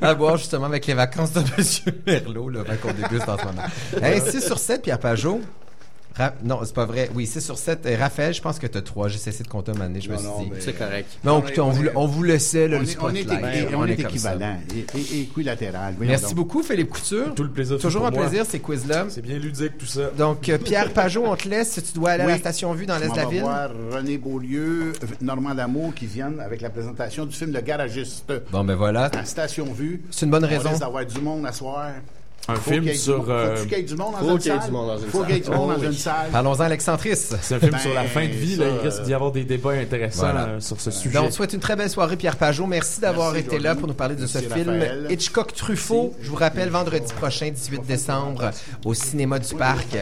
À boire justement avec les vacances de (laughs) Monsieur Merlot, le vin qu'on déguste en ce moment. Hey, 6 sur 7, Pierre Pajot. Ra- non, c'est pas vrai. Oui, 6 sur 7. Et Raphaël, je pense que t'as 3. J'ai cessé de compter un moment donné, je me Non, suis non, dit. mais- C'est correct. Mais on, On on, vous, on on vous laissait là, On le est, on est, spotlight. on est équivalent et, et- et équilatéral. Voyons Merci donc. beaucoup, Philippe Couture. Tout le plaisir. fut Toujours un moi. plaisir, ces quiz-là. C'est bien ludique, tout ça. Donc, euh, Pierre (laughs) Pajot, on te laisse. Tu dois aller à la station vue dans l'Est de la ville. voir René Beaulieu, Normand Damour qui viennent avec la présentation du film Le Garagiste Bon, ben voilà. à Station Vue. C'est une bonne On raison. risque d'avoir du monde à soir. Un Faut film sur. euh, qu'il y ait du monde dans faut une qu'il y ait salle? du monde dans une Faut qu'il y ait du salle. monde Oh, dans oui. une salle. Parlons-en à l'excentrice. C'est un film Ben, sur la fin de vie. ça, là. Il risque d'y avoir des débats intéressants Voilà. euh, sur ce sujet. Donc, on te souhaite une très belle soirée, Pierre Pajot. Merci d'avoir été là pour nous parler de ce film. Hitchcock Truffaut. Je vous rappelle, vendredi prochain, 18 décembre, au cinéma du Parc.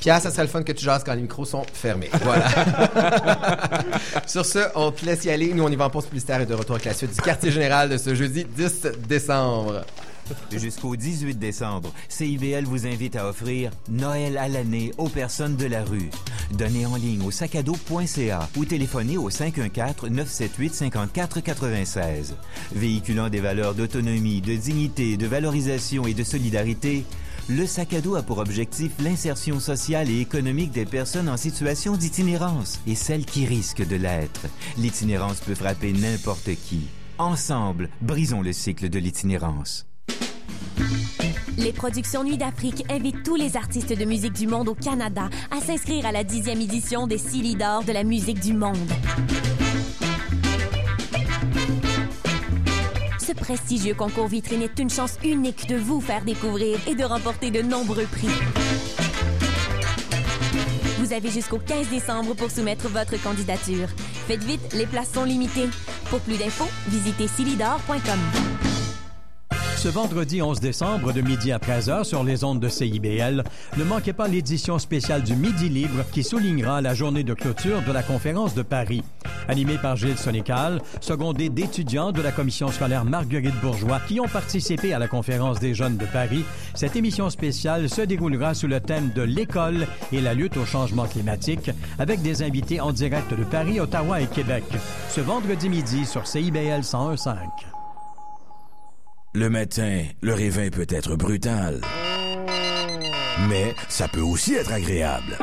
Pierre, ça serait le fun que tu jases quand les micros sont fermés. Voilà. (laughs) Sur ce, on te laisse y aller. Nous, on y va en pause publicitaire et de retour avec la suite du quartier général de ce jeudi 10 décembre. (laughs) Jusqu'au 18 décembre, CIBL vous invite à offrir Noël à l'année aux personnes de la rue. Donnez en ligne au sacado.ca ou téléphonez au 514-978-5496. Véhiculant des valeurs d'autonomie, de dignité, de valorisation et de solidarité, le sac à dos a pour objectif l'insertion sociale et économique des personnes en situation d'itinérance et celles qui risquent de l'être. L'itinérance peut frapper n'importe qui. Ensemble, brisons le cycle de l'itinérance. Les productions Nuit d'Afrique invitent tous les artistes de musique du monde au Canada à s'inscrire à la dixième édition des Silly d'or de la musique du monde. Ce prestigieux concours vitrine est une chance unique de vous faire découvrir et de remporter de nombreux prix. Vous avez jusqu'au 15 décembre pour soumettre votre candidature. Faites vite, les places sont limitées. Pour plus d'infos, visitez silidor.com. Ce vendredi 11 décembre, de midi à 13h sur les ondes de CIBL, ne manquez pas l'édition spéciale du Midi Libre qui soulignera la journée de clôture de la conférence de Paris. Animée par Gilles Sonical, secondé d'étudiants de la commission scolaire Marguerite Bourgeois qui ont participé à la conférence des jeunes de Paris, cette émission spéciale se déroulera sous le thème de l'école et la lutte au changement climatique avec des invités en direct de Paris, Ottawa et Québec. Ce vendredi midi sur CIBL 101.5. Le matin, le réveil peut être brutal. Mais ça peut aussi être agréable.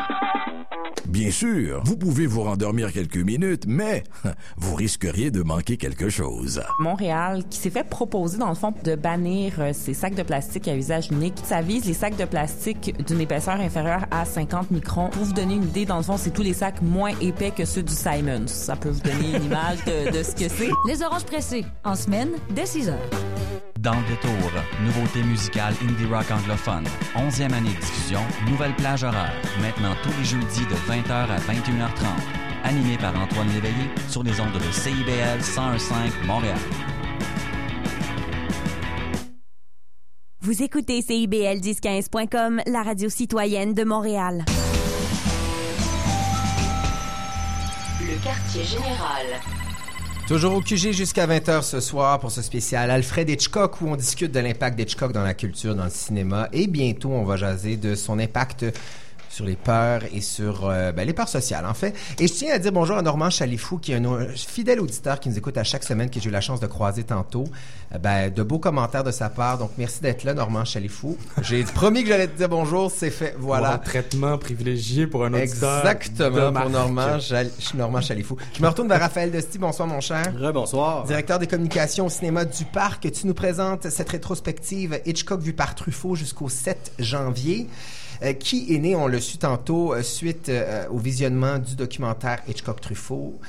Bien sûr, vous pouvez vous rendormir quelques minutes, mais (laughs) vous risqueriez de manquer quelque chose. Montréal, qui s'est fait proposer, dans le fond, de bannir euh, ces sacs de plastique à usage unique. Ça vise les sacs de plastique d'une épaisseur inférieure à 50 microns. Pour vous donner une idée, dans le fond, c'est tous les sacs moins épais que ceux du Simons. Ça peut vous donner une (laughs) image de, de ce que c'est. Les oranges pressées, en semaine, dès 6 heures. Dans le détour, nouveauté musicale indie rock anglophone. 11e année de diffusion, nouvelle plage horaire. Maintenant tous les jeudis de 20h à 21h30. Animé par Antoine Léveillé sur les ondes de CIBL 101.5 Montréal. Vous écoutez CIBL 1015.com, la radio citoyenne de Montréal. Le quartier général. Toujours au QG jusqu'à 20h ce soir pour ce spécial Alfred Hitchcock où on discute de l'impact d'Hitchcock dans la culture, dans le cinéma. Et bientôt on va jaser de son impact sur les peurs et sur euh, ben, les peurs sociales, en fait. Et je tiens à dire bonjour à Normand Chalifou, qui est un, un fidèle auditeur qui nous écoute à chaque semaine, que j'ai eu la chance de croiser tantôt. Euh, ben, de beaux commentaires de sa part. Donc, merci d'être là, Normand Chalifou. J'ai (laughs) promis que j'allais te dire bonjour, c'est fait. Voilà. Un traitement privilégié pour un auditeur. Exactement, de pour Normand, Jal- Normand Chalifou. Je me retourne vers Raphaël Desti. Bonsoir, mon cher. bonsoir. Directeur des communications au cinéma du Parc. Tu nous présentes cette rétrospective Hitchcock vue par Truffaut jusqu'au 7 janvier. Euh, qui est né, on le su tantôt, euh, suite euh, au visionnement du documentaire Hitchcock-Truffaut.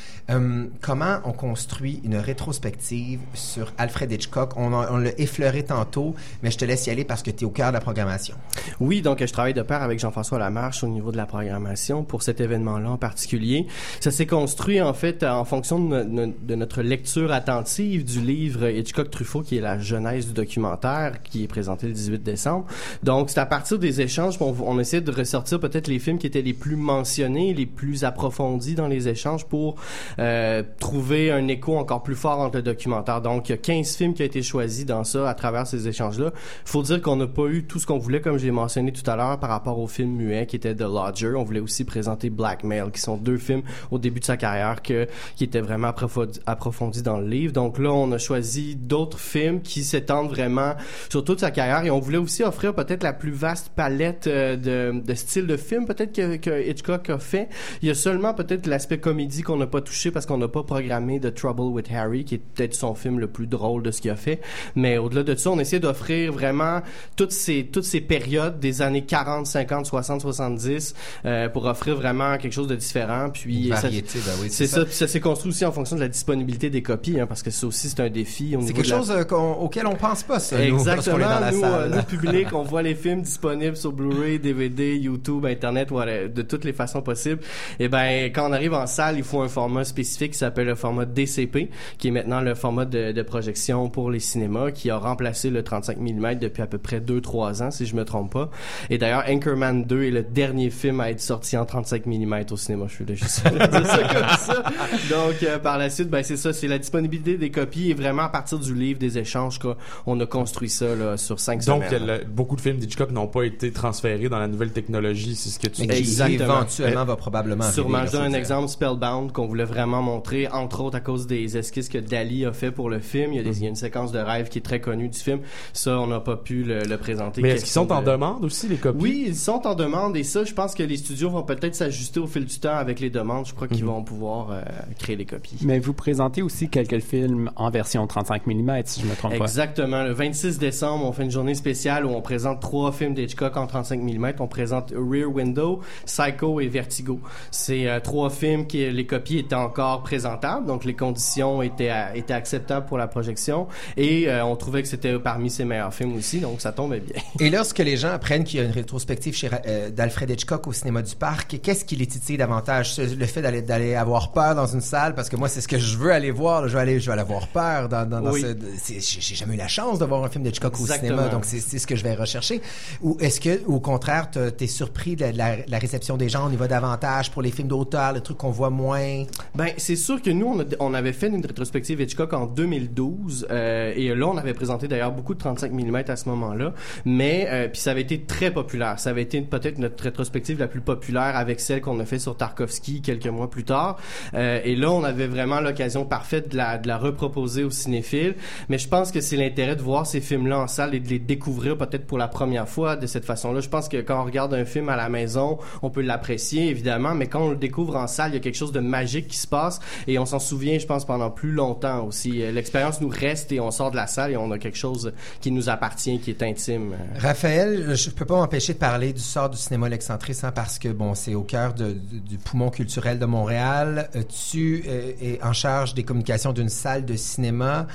Comment on construit une rétrospective sur Alfred Hitchcock? On, on l'a effleuré tantôt, mais je te laisse y aller parce que tu es au cœur de la programmation. Oui, donc je travaille de pair avec Jean-François Lamarche au niveau de la programmation pour cet événement-là en particulier. Ça s'est construit en fait en fonction de, de notre lecture attentive du livre Hitchcock-Truffaut, qui est la genèse du documentaire, qui est présenté le 18 décembre. Donc c'est à partir des échanges qu'on on essaie de ressortir peut-être les films qui étaient les plus mentionnés, les plus approfondis dans les échanges pour euh, trouver un écho encore plus fort entre le documentaire. Donc, il y a 15 films qui ont été choisis dans ça à travers ces échanges-là. Faut dire qu'on n'a pas eu tout ce qu'on voulait, comme j'ai mentionné tout à l'heure, par rapport au film muet qui était The Lodger. On voulait aussi présenter Blackmail, qui sont deux films au début de sa carrière que, qui étaient vraiment approfondis, approfondis dans le livre. Donc là, on a choisi d'autres films qui s'étendent vraiment sur toute sa carrière et on voulait aussi offrir peut-être la plus vaste palette euh, de, de styles de films peut-être que, que Hitchcock a fait. Il y a seulement peut-être l'aspect comédie qu'on n'a pas touché parce qu'on n'a pas programmé The Trouble with Harry, qui est peut-être son film le plus drôle de ce qu'il a fait. Mais au-delà de ça, on essaie d'offrir vraiment toutes ces, toutes ces périodes des années 40, 50, 60, 70 euh, pour offrir vraiment quelque chose de différent. Puis Une ça- variété, ben oui, c'est ça. ça. Puis ça s'est construit aussi en fonction de la disponibilité des copies, hein, parce que ça aussi c'est un défi. C'est quelque la- chose euh, qu'on- auquel on pense pas, ça, nous, Exactement. lorsqu'on est dans la nous, salle. euh, nous, public, on voit les films disponibles sur Blu-ray, DVD, YouTube, Internet, voilà, de toutes les façons possibles. Et ben, quand on arrive en salle, il faut un format spécifique qui s'appelle le format DCP, qui est maintenant le format de, de projection pour les cinémas, qui a remplacé le 35 mm depuis à peu près 2-3 ans, si je me trompe pas. Et d'ailleurs, Anchorman 2 est le dernier film à être sorti en 35 mm au cinéma. Je suis là, juste dire ça comme ça. Donc, euh, par la suite, ben, c'est ça, c'est la disponibilité des copies et vraiment à partir du livre, des échanges, qu'on a construit ça, là, sur 5 Donc, semaines. le- beaucoup de films d'Hitchcock n'ont pas été transférés dans la nouvelle technologie, c'est ce que tu Mais qui, dis. éventuellement, va probablement Sûrement, je donne un dire. exemple, Spellbound, qu'on voulait vraiment montrer, entre autres à cause des esquisses que Dali a fait pour le film. Il y a, des, il y a une séquence de rêve qui est très connue du film. Ça, on n'a pas pu le, le présenter. Mais est-ce qu'ils sont en de- demande aussi, les copies? Oui, ils sont en demande et ça, je pense que les studios vont peut-être s'ajuster au fil du temps avec les demandes. Je crois qu'ils Mhm. vont pouvoir euh, créer les copies. Mais vous présentez aussi quelques films en version 35 mm, si je me trompe pas. Exactement. Le 26 décembre, on fait une journée spéciale où on présente trois films d'Hitchcock en 35 mm mm. On présente Rear Window, Psycho et Vertigo. C'est euh, trois films qui les copies étaient encore présentables, donc les conditions étaient à- étaient acceptables pour la projection et euh, on trouvait que c'était parmi ses meilleurs films aussi, donc ça tombait bien. Et lorsque les gens apprennent qu'il y a une rétrospective chez euh, d'Alfred Hitchcock au cinéma du parc, qu'est-ce qui les titille davantage? Le fait d'aller d'aller avoir peur dans une salle, parce que moi c'est ce que je veux aller voir. là. Je veux aller, je veux aller avoir peur dans, dans, dans Oui. ce. c'est- J'ai jamais eu la chance de voir un film d'Hitchcock au cinéma, donc c'est c'est ce que je vais rechercher. Ou est-ce que, au contraire, te- t'es surpris de la, réception des gens On y va davantage pour les films d'auteur, les trucs qu'on voit moins? Ben, c'est sûr que nous, on avait fait une rétrospective Hitchcock en 2012, euh, et là, on avait présenté d'ailleurs beaucoup de 35 mm à ce moment-là, mais euh, puis ça avait été très populaire. Ça avait été peut-être notre rétrospective la plus populaire avec celle qu'on a fait sur Tarkovsky quelques mois plus tard. Euh, et là, on avait vraiment l'occasion parfaite de la, de la reproposer aux cinéphiles. Mais je pense que c'est l'intérêt de voir ces films-là en salle et de les découvrir peut-être pour la première fois de cette façon-là. Je pense quand on regarde un film à la maison, on peut l'apprécier évidemment, mais quand on le découvre en salle, il y a quelque chose de magique qui se passe et on s'en souvient, je pense, pendant plus longtemps aussi. Euh, L'expérience nous reste et on sort de la salle et on a quelque chose qui nous appartient, qui est intime. Raphaël, je peux pas m'empêcher de parler du sort du cinéma L'Excentrice, hein, parce que bon, c'est au cœur du poumon culturel de Montréal. Euh, tu euh, es en charge des communications d'une salle de cinéma.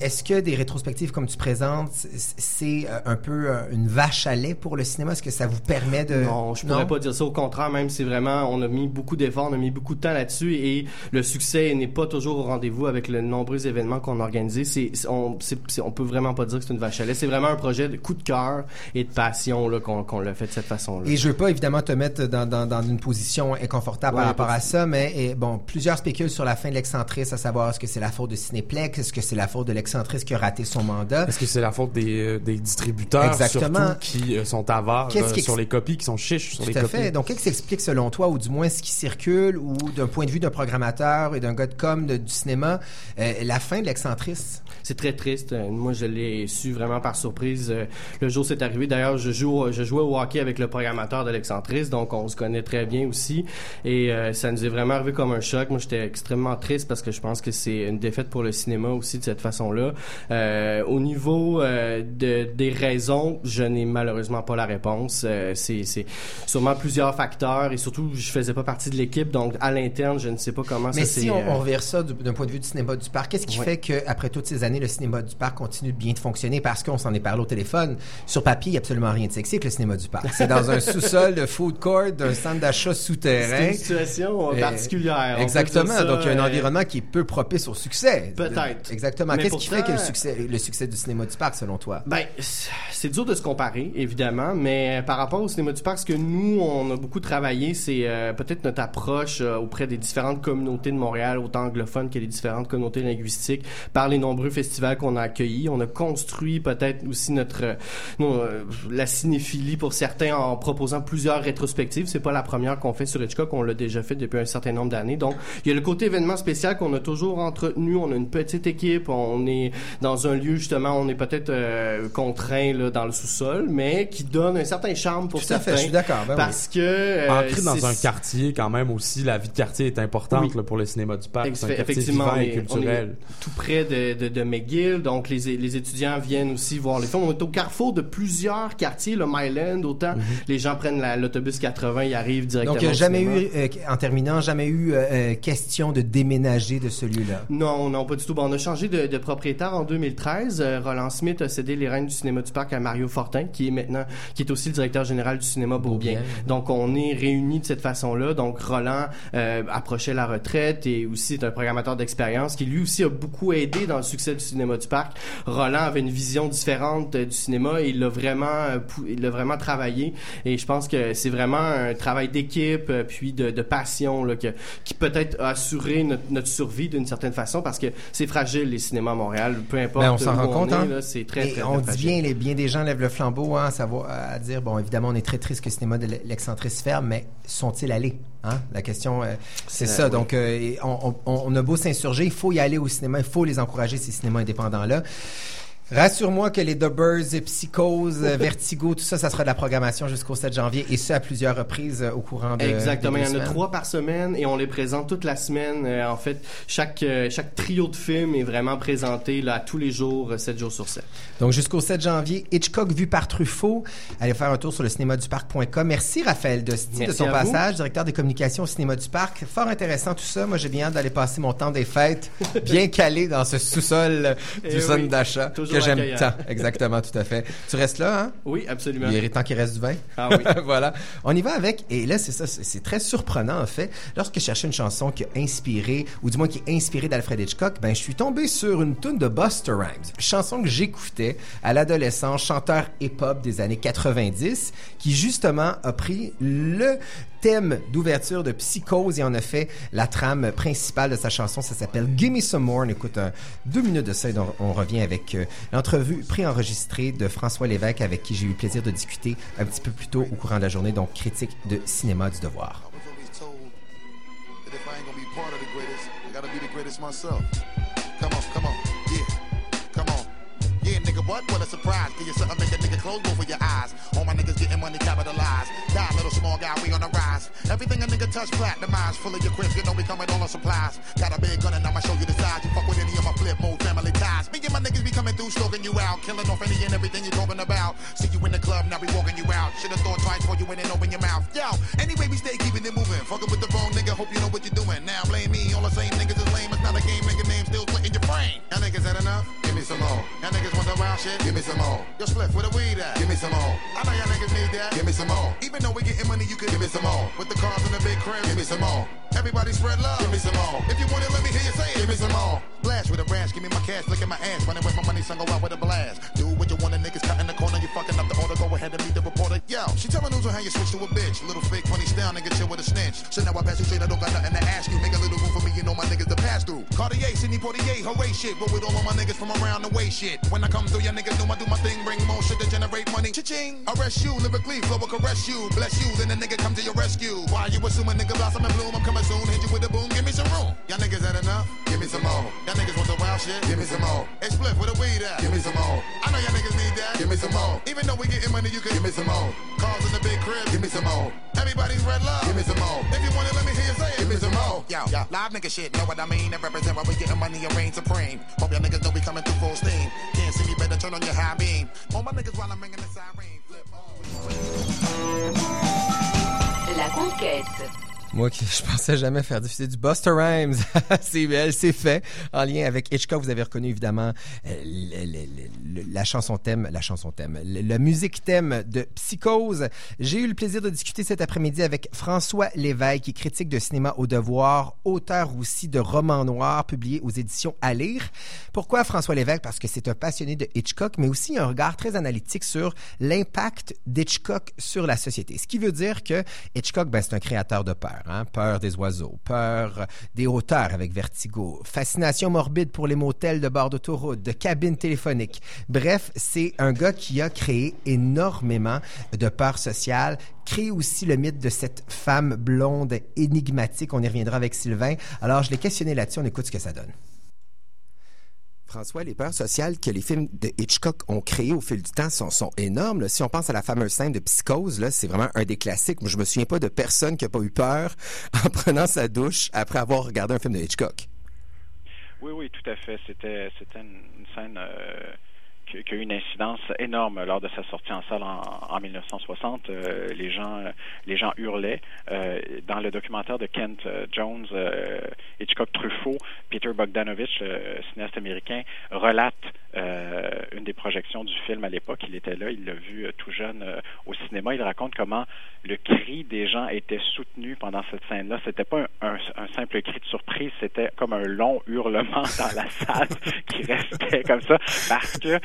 Est-ce que des rétrospectives comme tu présentes, c'est un peu une vache à lait pour le cinéma? Est-ce que ça vous permet de Non, je pourrais pas dire ça. Au contraire, même c'est vraiment, on a mis beaucoup d'efforts, on a mis beaucoup de temps là-dessus et le succès n'est pas toujours au rendez-vous avec les nombreux événements qu'on a organisés. C'est, on, c'est, c'est- on peut vraiment pas dire que c'est une vache à lait. C'est vraiment un projet de coup de cœur et de passion là, qu'on, qu'on l'a fait de cette façon-là. Et je veux pas évidemment te mettre dans, dans, dans une position inconfortable Ouais, par rapport à ça, mais et, bon, plusieurs spéculent sur la fin de l'excentrice, à savoir est-ce que c'est la faute de Cinéplex, est-ce que c'est la faute de l'excentrice qui a raté son mandat? Est-ce que c'est la faute des, euh, des distributeurs Exactement. surtout qui euh, sont avares Qu'est-ce euh, qui sur les copies, qui sont chiches sur Tout les à copies? fait. Donc, qu'est-ce qui s'explique selon toi, ou du moins ce qui circule, ou d'un point de vue d'un programmateur et d'un gars de com de- du cinéma, euh, la fin de l'excentrice? C'est très triste. Euh, Moi, je l'ai su vraiment par surprise. Euh, Le jour c'est arrivé. D'ailleurs, je joue, je jouais au hockey avec le programmateur de l'Excentrice, donc on se connaît très bien aussi. Et euh, ça nous est vraiment arrivé comme un choc. Moi, j'étais extrêmement triste parce que je pense que c'est une défaite pour le cinéma aussi de cette façon-là. Euh, au niveau euh, de, des raisons, je n'ai malheureusement pas la réponse. Euh, c'est, c'est sûrement plusieurs facteurs et surtout, je faisais pas partie de l'équipe, donc à l'interne, je ne sais pas comment Mais ça si s'est, on, euh, on ça du- d'un point de vue du cinéma du parc, qu'est-ce qui Ouais. fait qu'après toutes ces années, le cinéma du parc continue de bien fonctionner? Parce qu'on s'en est parlé au téléphone? Sur papier, il n'y a absolument rien de sexy avec le cinéma du parc. C'est dans un (laughs) sous-sol de food court, d'un centre d'achat souterrain. C'est une situation euh, particulière. Exactement. ça, Donc, il y a un euh, environnement qui est peu propice au succès. Peut-être. Exactement. Mais Qu'est-ce qui fait que le succès, le succès du cinéma du parc, selon toi? Ben, c'est dur de se comparer, évidemment, mais par rapport au cinéma du parc, ce que nous, on a beaucoup travaillé, c'est euh, peut-être notre approche euh, auprès des différentes communautés de Montréal, autant anglophones que les différentes communautés linguistiques, par les nombreux festivals qu'on a accueillis. On a construit peut-être aussi notre euh, euh, la cinéphilie pour certains en proposant plusieurs rétrospectives. C'est pas la première qu'on fait sur Hitchcock, on l'a déjà fait depuis un certain nombre d'années. Donc, il y a le côté événement spécial qu'on a toujours entretenu. On a une petite équipe, on est dans un lieu justement, on est peut-être euh, contraint là, dans le sous-sol, mais qui donne un certain charme pour Tout à fait, certains. je suis d'accord, ben oui. parce que euh, Ancré dans un quartier, quand même, aussi, la vie de quartier est importante Oui. là, pour le cinéma du parc. C'est un quartier effectivement, vivant on et est, on culturel. est tout près de, de, de McGill, donc les, les étudiants viennent aussi voir les films. On est au carrefour de plusieurs quartiers, le Myland, autant Mhm. les gens prennent la- l'autobus 80, ils arrivent directement Donc, il n'y a au jamais cinéma. eu, euh, en terminant, jamais eu euh, euh, question de déménager de ce lieu-là? Non, non, pas du tout. Bon, on a changé de, de propriétaire en 2013. Euh, Roland Smith a cédé les rênes du cinéma du parc à Mario Fortin, qui est maintenant, qui est aussi le directeur général du cinéma Beaubien. Donc, on est réunis de cette façon-là. Donc, Roland euh, approchait la retraite et aussi est un programmateur d'expérience qui lui aussi a beaucoup aidé dans le succès du cinéma du parc. Roland avait une vision différente euh, du cinéma et il l'a vraiment, euh, il l'a vraiment travaillé. Et je pense que c'est vraiment un travail d'équipe euh, puis de, de passion là, que, qui peut-être a assuré notre, notre survie d'une certaine façon parce que c'est fragile les cinémas à Montréal. Peu importe Ben, on s'en rend compte, est, hein? là, c'est très, Et très, on très dit fragile. bien, les, bien des gens lèvent le flambeau, hein, à savoir, à dire, bon, évidemment, on est très triste que le cinéma de l'excentrice ferme, mais sont-ils allés? Hein? La question, euh, c'est ça. Donc, euh, on- on a beau s'insurger, il faut y aller au cinéma, il faut les encourager, ces cinémas indépendants-là. Rassure-moi que les Birds, Psychose, euh, Vertigo, tout ça, ça sera de la programmation jusqu'au 7 janvier et ce à plusieurs reprises euh, au courant de Exactement, il y en a trois par semaine et on les présente toute la semaine. Euh, en fait, chaque chaque trio de films est vraiment présenté là tous les jours, euh, 7 jours sur 7. Donc jusqu'au 7 janvier, Hitchcock vu par Truffaut. Allez faire un tour sur le cinémaduparc.com. Merci Raphaël Dosti de vous. passage, directeur des communications au Cinéma du Parc. Fort intéressant tout ça. Moi, j'ai bien hâte d'aller passer mon temps des fêtes (laughs) bien calé dans ce sous-sol Eh du centre oui, d'achat que j'aime tant. Exactement, tout à fait. Tu restes là, hein? Oui, absolument. Il est temps qu'il reste du vin. Ah oui. (laughs) voilà. On y va avec, et là, c'est ça, c'est c'est très surprenant, en fait. Lorsque je cherchais une chanson qui a inspiré, ou du moins qui est inspirée d'Alfred Hitchcock, ben, je suis tombé sur une tune de Buster Rhymes. Chanson que j'écoutais à l'adolescence, chanteur hip-hop des années 90, qui justement a pris le thème d'ouverture de Psychose et en a fait la trame principale de sa chanson. Ça s'appelle Gimme Some More. On écoute un, deux minutes de ça et on revient avec euh, l'entrevue préenregistrée de François Lévesque avec qui j'ai eu le plaisir de discuter un petit peu plus tôt au courant de la journée, donc critique de cinéma du devoir. on, on, on. Yeah, nigga, what? What a surprise. Give you something, make a nigga close both of your eyes. All my niggas getting money capitalized. Die, little small guy, we on the rise. Everything a nigga touch, platinumized. Full of your crisp, you know we coming all on supplies. Got a big gun and I'ma show you the size. You fuck with any of my flip mode family ties. Me and my niggas be coming through, stroking you out. Killing off any and everything you talking about. See you in the club, now we walking you out. Should've thought twice before you went and open your mouth. Yo, anyway, we stay keeping it moving. Fucking with the wrong nigga, hope you know what you're doing. Now blame me, all the same niggas is lame. It's not a game, nigga name still splitting your brain. Y'all niggas had enough? Give me some more. Y'all niggas the wild shit? Give me some more. Yo, Spliff, where the weed at? Give me some more. I know y'all niggas need that. Give me some more. Even though we getting money, you could give me some more. With the cars and the big crib, give me some more. Everybody spread love. Give me some more. If you want it, let me hear you say it. Give me some more. Blast with a branch, give me my cash, look at my ass. Running with my money, son, go out with a blast. Do what you want, the niggas cut in the corner, fucking up the order. Go ahead and meet the reporter. Yo, she telling news on how you switch to a bitch. Little fake funny style, nigga, chill with a snitch. So now I pass you straight, I don't got nothing to ask you. Make a little room for me, you know my niggas to pass through. Cartier, Sidney Portier, hooray shit. Roll with all of my niggas from around the way shit. When I come through, y'all niggas know I do my thing, bring more shit to generate money. Cha-ching. Arrest you, lyrically, flow will caress you. Bless you, then the nigga come to your rescue. Why you assuming nigga blossom and bloom? I'm coming soon, hit you with a boom, give me some room. Y'all niggas had enough? Give me some more. Y'all niggas want the wild shit? Give me some more. Hey, Spliff, where the weed at? Give me some more. I know y'all niggas need that. Give me some more. Even though we getting money, you can give me some more. Cars in the big crib, give me some more. Everybody's red love, give me some more. If you want it, let me hear you say it. Give me some more. Yo, yo, live nigga shit, know what I mean? And represent why we getting money and reign supreme. Hope y'all niggas know we coming through full steam. Can't see me, better turn on your high beam. All my niggas while I'm ringing the siren. Flip La conquête. Moi, qui (laughs) je pensais jamais faire diffuser du Buster Rhymes (laughs) CBL, c'est fait. En lien avec Hitchcock, vous avez reconnu évidemment euh, la chanson thème, la chanson thème, la musique thème de Psychose. J'ai eu le plaisir de discuter cet après-midi avec François Lévesque, qui est critique de cinéma au devoir, auteur aussi de romans noirs publiés aux éditions à lire. Pourquoi François Lévesque? Parce que c'est un passionné de Hitchcock, mais aussi un regard très analytique sur l'impact d'Hitchcock sur la société. Ce qui veut dire que Hitchcock, ben, c'est un créateur de peur. Hein? Peur des oiseaux, peur des hauteurs avec vertigo, fascination morbide pour les motels de bord d'autoroute, de cabines téléphoniques. Bref, c'est un gars qui a créé énormément de peur sociale, créé aussi le mythe de cette femme blonde énigmatique. On y reviendra avec Sylvain. Alors, je l'ai questionné là-dessus. On écoute ce que ça donne. François, les peurs sociales que les films de Hitchcock ont créées au fil du temps sont, énormes. Si on pense à la fameuse scène de Psychose, c'est vraiment un des classiques. Moi, je me souviens pas de personne qui a pas eu peur (laughs) en prenant sa douche après avoir regardé un film de Hitchcock. Oui, oui, tout à fait. C'était, c'était une, une scène euh, qui, a eu une incidence énorme lors de sa sortie en salle en, en 1960. Euh, les gens, les gens hurlaient. Euh, dans le documentaire de Kent euh, Jones, Hitchcock Truffaut, Peter Bogdanovich, cinéaste américain, relate une des projections du film à l'époque. Il était là, il l'a vu tout jeune au cinéma. Il raconte comment le cri des gens était soutenu pendant cette scène-là. C'était pas un, un- simple cri de surprise, c'était comme un long hurlement (laughs) dans la salle qui restait comme ça, parce que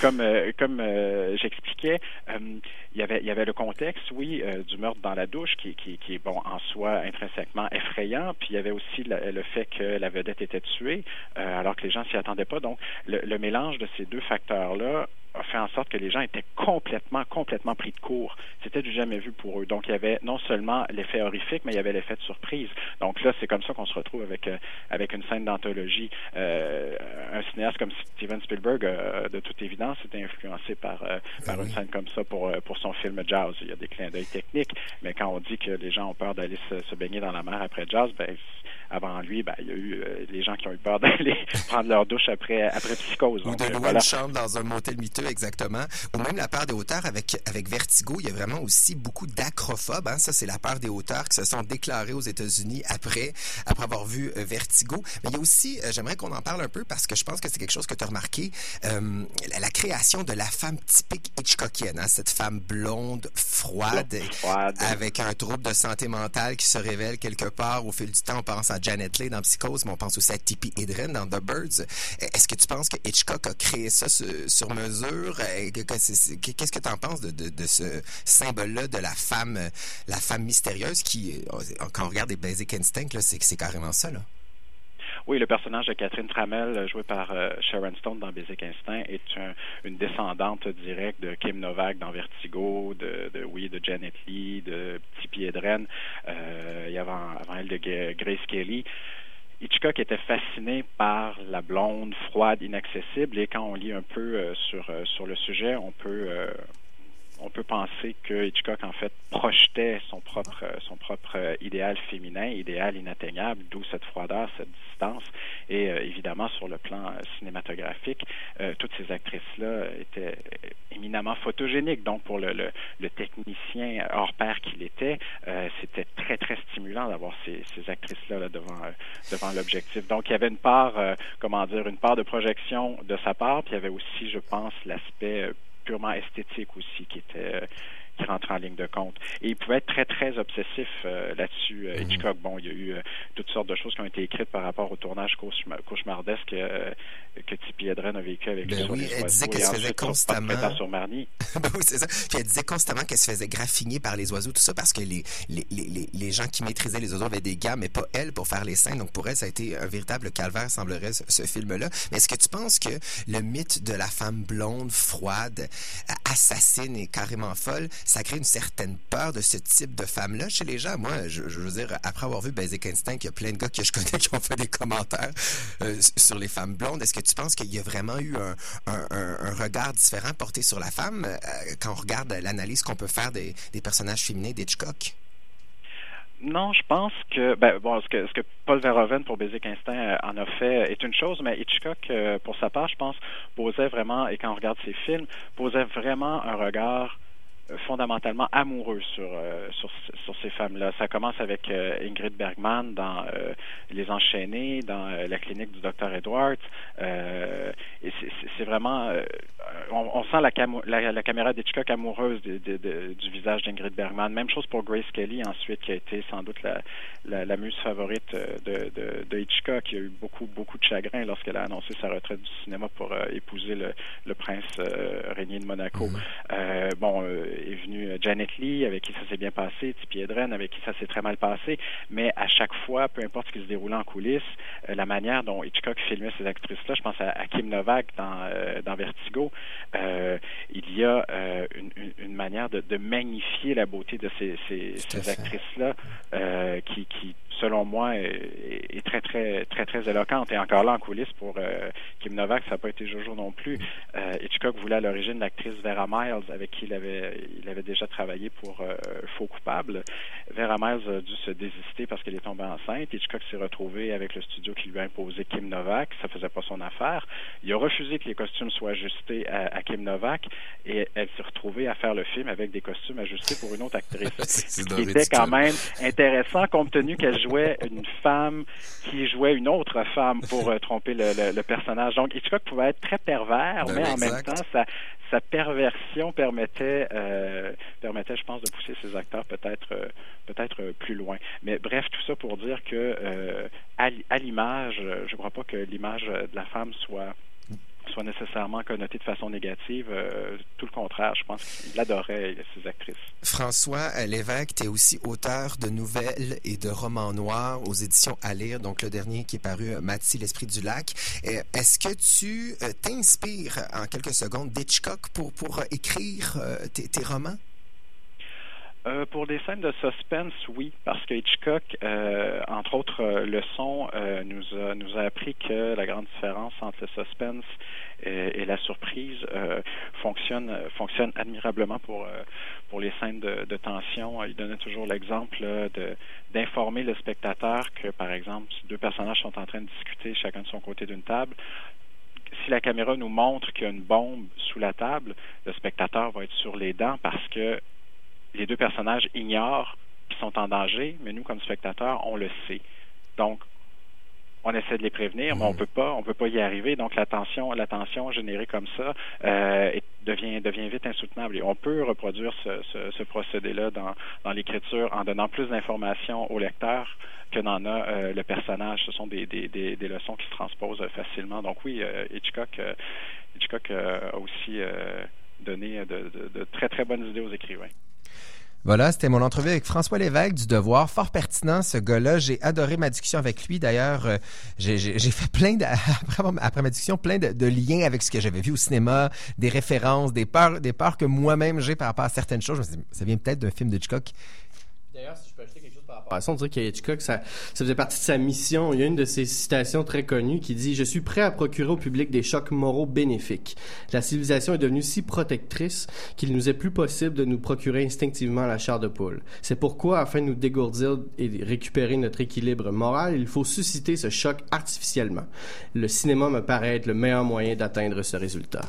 comme euh, comme euh, j'expliquais, euh, il y avait il y avait le contexte, oui, euh, du meurtre dans la douche qui, qui, qui est bon en soi intrinsèquement effrayant, puis il y avait aussi la- le fait que la vedette était tuée, euh, alors que les gens s'y attendaient pas. Donc le, le mélange de ces deux facteurs-là a fait en sorte que les gens étaient complètement, complètement pris de court. C'était du jamais vu pour eux. Donc, il y avait non seulement l'effet horrifique, mais il y avait l'effet de surprise. Donc là, c'est comme ça qu'on se retrouve avec, euh, avec une scène d'anthologie. Euh, un cinéaste comme Steven Spielberg, euh, de toute évidence, était influencé par, euh, par une scène comme ça pour, euh, pour son film Jazz. Il y a des clins d'œil techniques, mais quand on dit que les gens ont peur d'aller se, se baigner dans la mer après Jazz, ben, avant lui, ben, il y a eu euh, les gens qui ont eu peur (laughs) d'aller prendre leur douche après, après Psychose. Ou de euh, louer voilà. une chambre dans un motel miteux, exactement. Ou même la peur des hauteurs avec, avec Vertigo. Il y a vraiment aussi beaucoup d'acrophobes. Hein. Ça, c'est la peur des hauteurs qui se sont déclarés aux États-Unis après, après avoir vu euh, Vertigo. Mais il y a aussi, euh, j'aimerais qu'on en parle un peu parce que je pense que c'est quelque chose que tu as remarqué, la, la création de la femme typique Hitchcockienne. Hein. Cette femme blonde, froide, avec un trouble de santé mentale qui se révèle quelque part au fil du temps. On pense à Janet Leigh dans Psychose, mais on pense aussi à Tippi Hedren dans The Birds. Est-ce que tu penses que Hitchcock a créé ça sur, sur mesure? Qu'est-ce que tu en penses de, de, de ce symbole-là de la femme, la femme mystérieuse qui, euh, quand on regarde les Basic Instinct, c'est carrément ça, là. Oui, le personnage de Catherine Tramell, euh, joué par euh, Sharon Stone dans Basic Instinct, est un- une descendante directe de Kim Novak dans Vertigo, de, de oui, de Janet Lee, de Tippi Hedren, euh, et avant, avant elle de Grace Kelly. Hitchcock était fasciné par la blonde, froide, inaccessible, et quand on lit un peu sur, sur le sujet, on peut on peut penser que Hitchcock en fait projetait son propre son propre euh, idéal féminin, idéal inatteignable, d'où cette froideur, cette distance. Et euh, évidemment sur le plan euh, cinématographique, toutes ces actrices là étaient éminemment photogéniques. Donc pour le, technicien hors pair qu'il était, c'était très très stimulant d'avoir ces, ces actrices là, devant devant l'objectif. Donc il y avait une part, comment dire, une part de projection de sa part, puis il y avait aussi, je pense, l'aspect purement esthétique aussi qui était euh, qui rentre en ligne de compte. Et il pouvait être très, très obsessif euh, là-dessus. Euh, Hitchcock, bon, il y a eu euh, toutes sortes de choses qui ont été écrites par rapport au tournage cauchemar- cauchemardesque euh, que Tippi Hedren a vécu avec Ben lui sur oui, les elle disait qu'elle se faisait constamment- sur Marnie. (laughs) Ben oui, c'est ça. Puis elle disait constamment qu'elle se faisait graffiner par les oiseaux, tout ça, parce que les, les, les, les- les gens qui maîtrisaient les oiseaux avaient des gars, mais pas elle pour faire les scènes. Donc pour elle, ça a été un véritable calvaire, semblerait, ce, ce film-là. Mais est-ce que tu penses que le mythe de la femme blonde, froide, assassine et carrément folle, ça crée une certaine peur de ce type de femme-là chez les gens? Moi, je, veux dire, après avoir vu Basic Instinct, il y a plein de gars que je (laughs) connais qui ont fait des commentaires euh, sur les femmes blondes. Est-ce que tu penses qu'il y a vraiment eu un, regard différent porté sur la femme euh, quand on regarde l'analyse qu'on peut faire des, personnages féminins d'Hitchcock? Non, je pense que ben bon ce que ce que Paul Verhoeven pour Basic Instinct euh, en a fait est une chose, mais Hitchcock pour sa part, je pense, posait vraiment et quand on regarde ses films, posait vraiment un regard fondamentalement amoureux sur euh, sur sur ces femmes-là. Ça commence avec euh, Ingrid Bergman dans euh, Les Enchaînés, dans la clinique du docteur Edwards. Et c'est- vraiment, on, on sent la, camo- la, la caméra d'Hitchcock amoureuse de- de- de- du visage d'Ingrid Bergman. Même chose pour Grace Kelly ensuite, qui a été sans doute la, la, la muse favorite de, de, Hitchcock. Il y a eu beaucoup beaucoup de chagrin lorsqu'elle a annoncé sa retraite du cinéma pour euh, épouser le, le prince euh, régnier de Monaco. Euh, bon, est venue Janet Lee, avec qui ça s'est bien passé, Tippi Hedren, avec qui ça s'est très mal passé, mais à chaque fois, peu importe ce qui se déroulait en coulisses, euh, la manière dont Hitchcock filmait ces actrices-là, je pense à, à Kim Novak dans, euh, dans Vertigo, euh, il y a euh, une, manière de, de magnifier la beauté de ces, ces, ces actrices-là euh, qui, qui, selon moi, est, est très, très, très, très éloquente. Et encore là, en coulisses, pour euh, Kim Novak, ça n'a pas été Jojo non plus. Euh, Hitchcock voulait à l'origine l'actrice Vera Miles, avec qui il avait, il avait déjà travaillé pour euh, Faux coupable. Vera Miles a dû se désister parce qu'elle est tombée enceinte. Hitchcock s'est retrouvé avec le studio qui lui a imposé Kim Novak. Ça faisait pas son affaire. Il a refusé que les costumes soient ajustés à, à Kim Novak et elle s'est retrouvée à faire le film avec des costumes ajustés pour une autre actrice. (laughs) Ce qui était quand même intéressant compte tenu qu'elle jouait une femme qui jouait une autre femme pour euh, tromper le, le- le personnage. Donc Hitchcock pouvait être très pervers, Ben mais en même temps, sa, sa perversion permettait, euh, permettait, je pense, de pousser ses acteurs peut-être euh, peut-être plus loin. Mais bref, tout ça pour dire que à, l'image, je ne crois pas que l'image de la femme soit soit nécessairement connoté de façon négative. Euh, tout le contraire, je pense qu'il adorait ces actrices. François Lévesque, tu es aussi auteur de nouvelles et de romans noirs aux éditions à lire, donc le dernier qui est paru, Mathis, l'esprit du lac. Euh, Est-ce que tu euh, t'inspires en quelques secondes d'Hitchcock pour, pour écrire euh, tes romans? Euh, pour des scènes de suspense, oui, parce que Hitchcock, euh, entre autres euh, leçons, nous, a, nous a appris que la grande différence entre le suspense et, la surprise fonctionne, fonctionne admirablement pour, pour les scènes de, de tension. Il donnait toujours l'exemple d'informer le spectateur que, par exemple, deux personnages sont en train de discuter chacun de son côté d'une table, si la caméra nous montre qu'il y a une bombe sous la table, le spectateur va être sur les dents parce que les deux personnages ignorent qu'ils sont en danger, mais nous, comme spectateurs, on le sait. Donc, on essaie de les prévenir, mais on peut pas, on peut pas y arriver. Donc, la tension, la tension générée comme ça euh, devient devient vite insoutenable. Et on peut reproduire ce, ce, ce procédé-là dans, dans l'écriture en donnant plus d'informations au lecteur que n'en a euh, le personnage. Ce sont des, des, des, des leçons qui se transposent facilement. Donc oui, euh, Hitchcock, Hitchcock a aussi donné de, de, de très très bonnes idées aux écrivains. Voilà, c'était mon entrevue avec François Lévesque du Devoir. Fort pertinent, ce gars-là. J'ai adoré ma discussion avec lui. D'ailleurs, euh, j'ai fait plein, de, (laughs) après, ma discussion, plein de, liens avec ce que j'avais vu au cinéma, des références, des peurs, des peurs que moi-même j'ai par rapport à certaines choses. Ça vient peut-être d'un film de Hitchcock. Par rapport à ça, on dirait que ça, faisait partie de sa mission. Il y a une de ses citations très connues qui dit « Je suis prêt à procurer au public des chocs moraux bénéfiques. La civilisation est devenue si protectrice qu'il nous est plus possible de nous procurer instinctivement la chair de poule. C'est pourquoi, afin de nous dégourdir et récupérer notre équilibre moral, il faut susciter ce choc artificiellement. Le cinéma me paraît être le meilleur moyen d'atteindre ce résultat.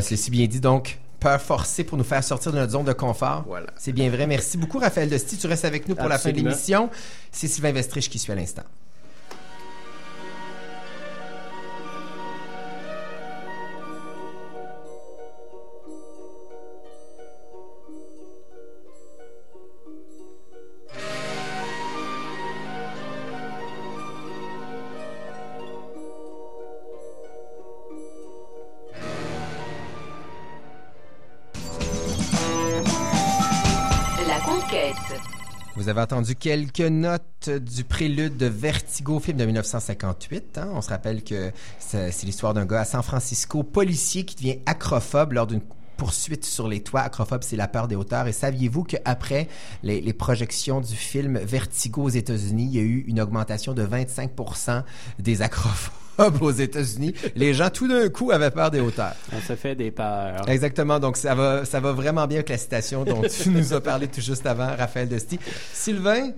C'est si bien dit. Donc, peur forcée pour nous faire sortir de notre zone de confort. Voilà. C'est bien vrai. Merci beaucoup, Raphaël Dosti. Tu restes avec nous pour la fin de l'émission. C'est Sylvain Vestrich qui suit à l'instant. Avez entendu quelques notes du prélude de Vertigo, film de 1958. hein. On se rappelle que c'est l'histoire d'un gars à San Francisco, policier, qui devient acrophobe lors d'une poursuite sur les toits. Acrophobe, c'est la peur des hauteurs. Et saviez-vous qu'après les, les projections du film Vertigo aux États-Unis, il y a eu une augmentation de 25% des acrophobes? Aux États-Unis? Les gens, tout d'un coup, avaient peur des hauteurs. On se fait des peurs. Exactement. Donc, ça va, ça va vraiment bien avec la citation dont tu nous as parlé tout juste avant, Raphaël Dosti. Sylvain,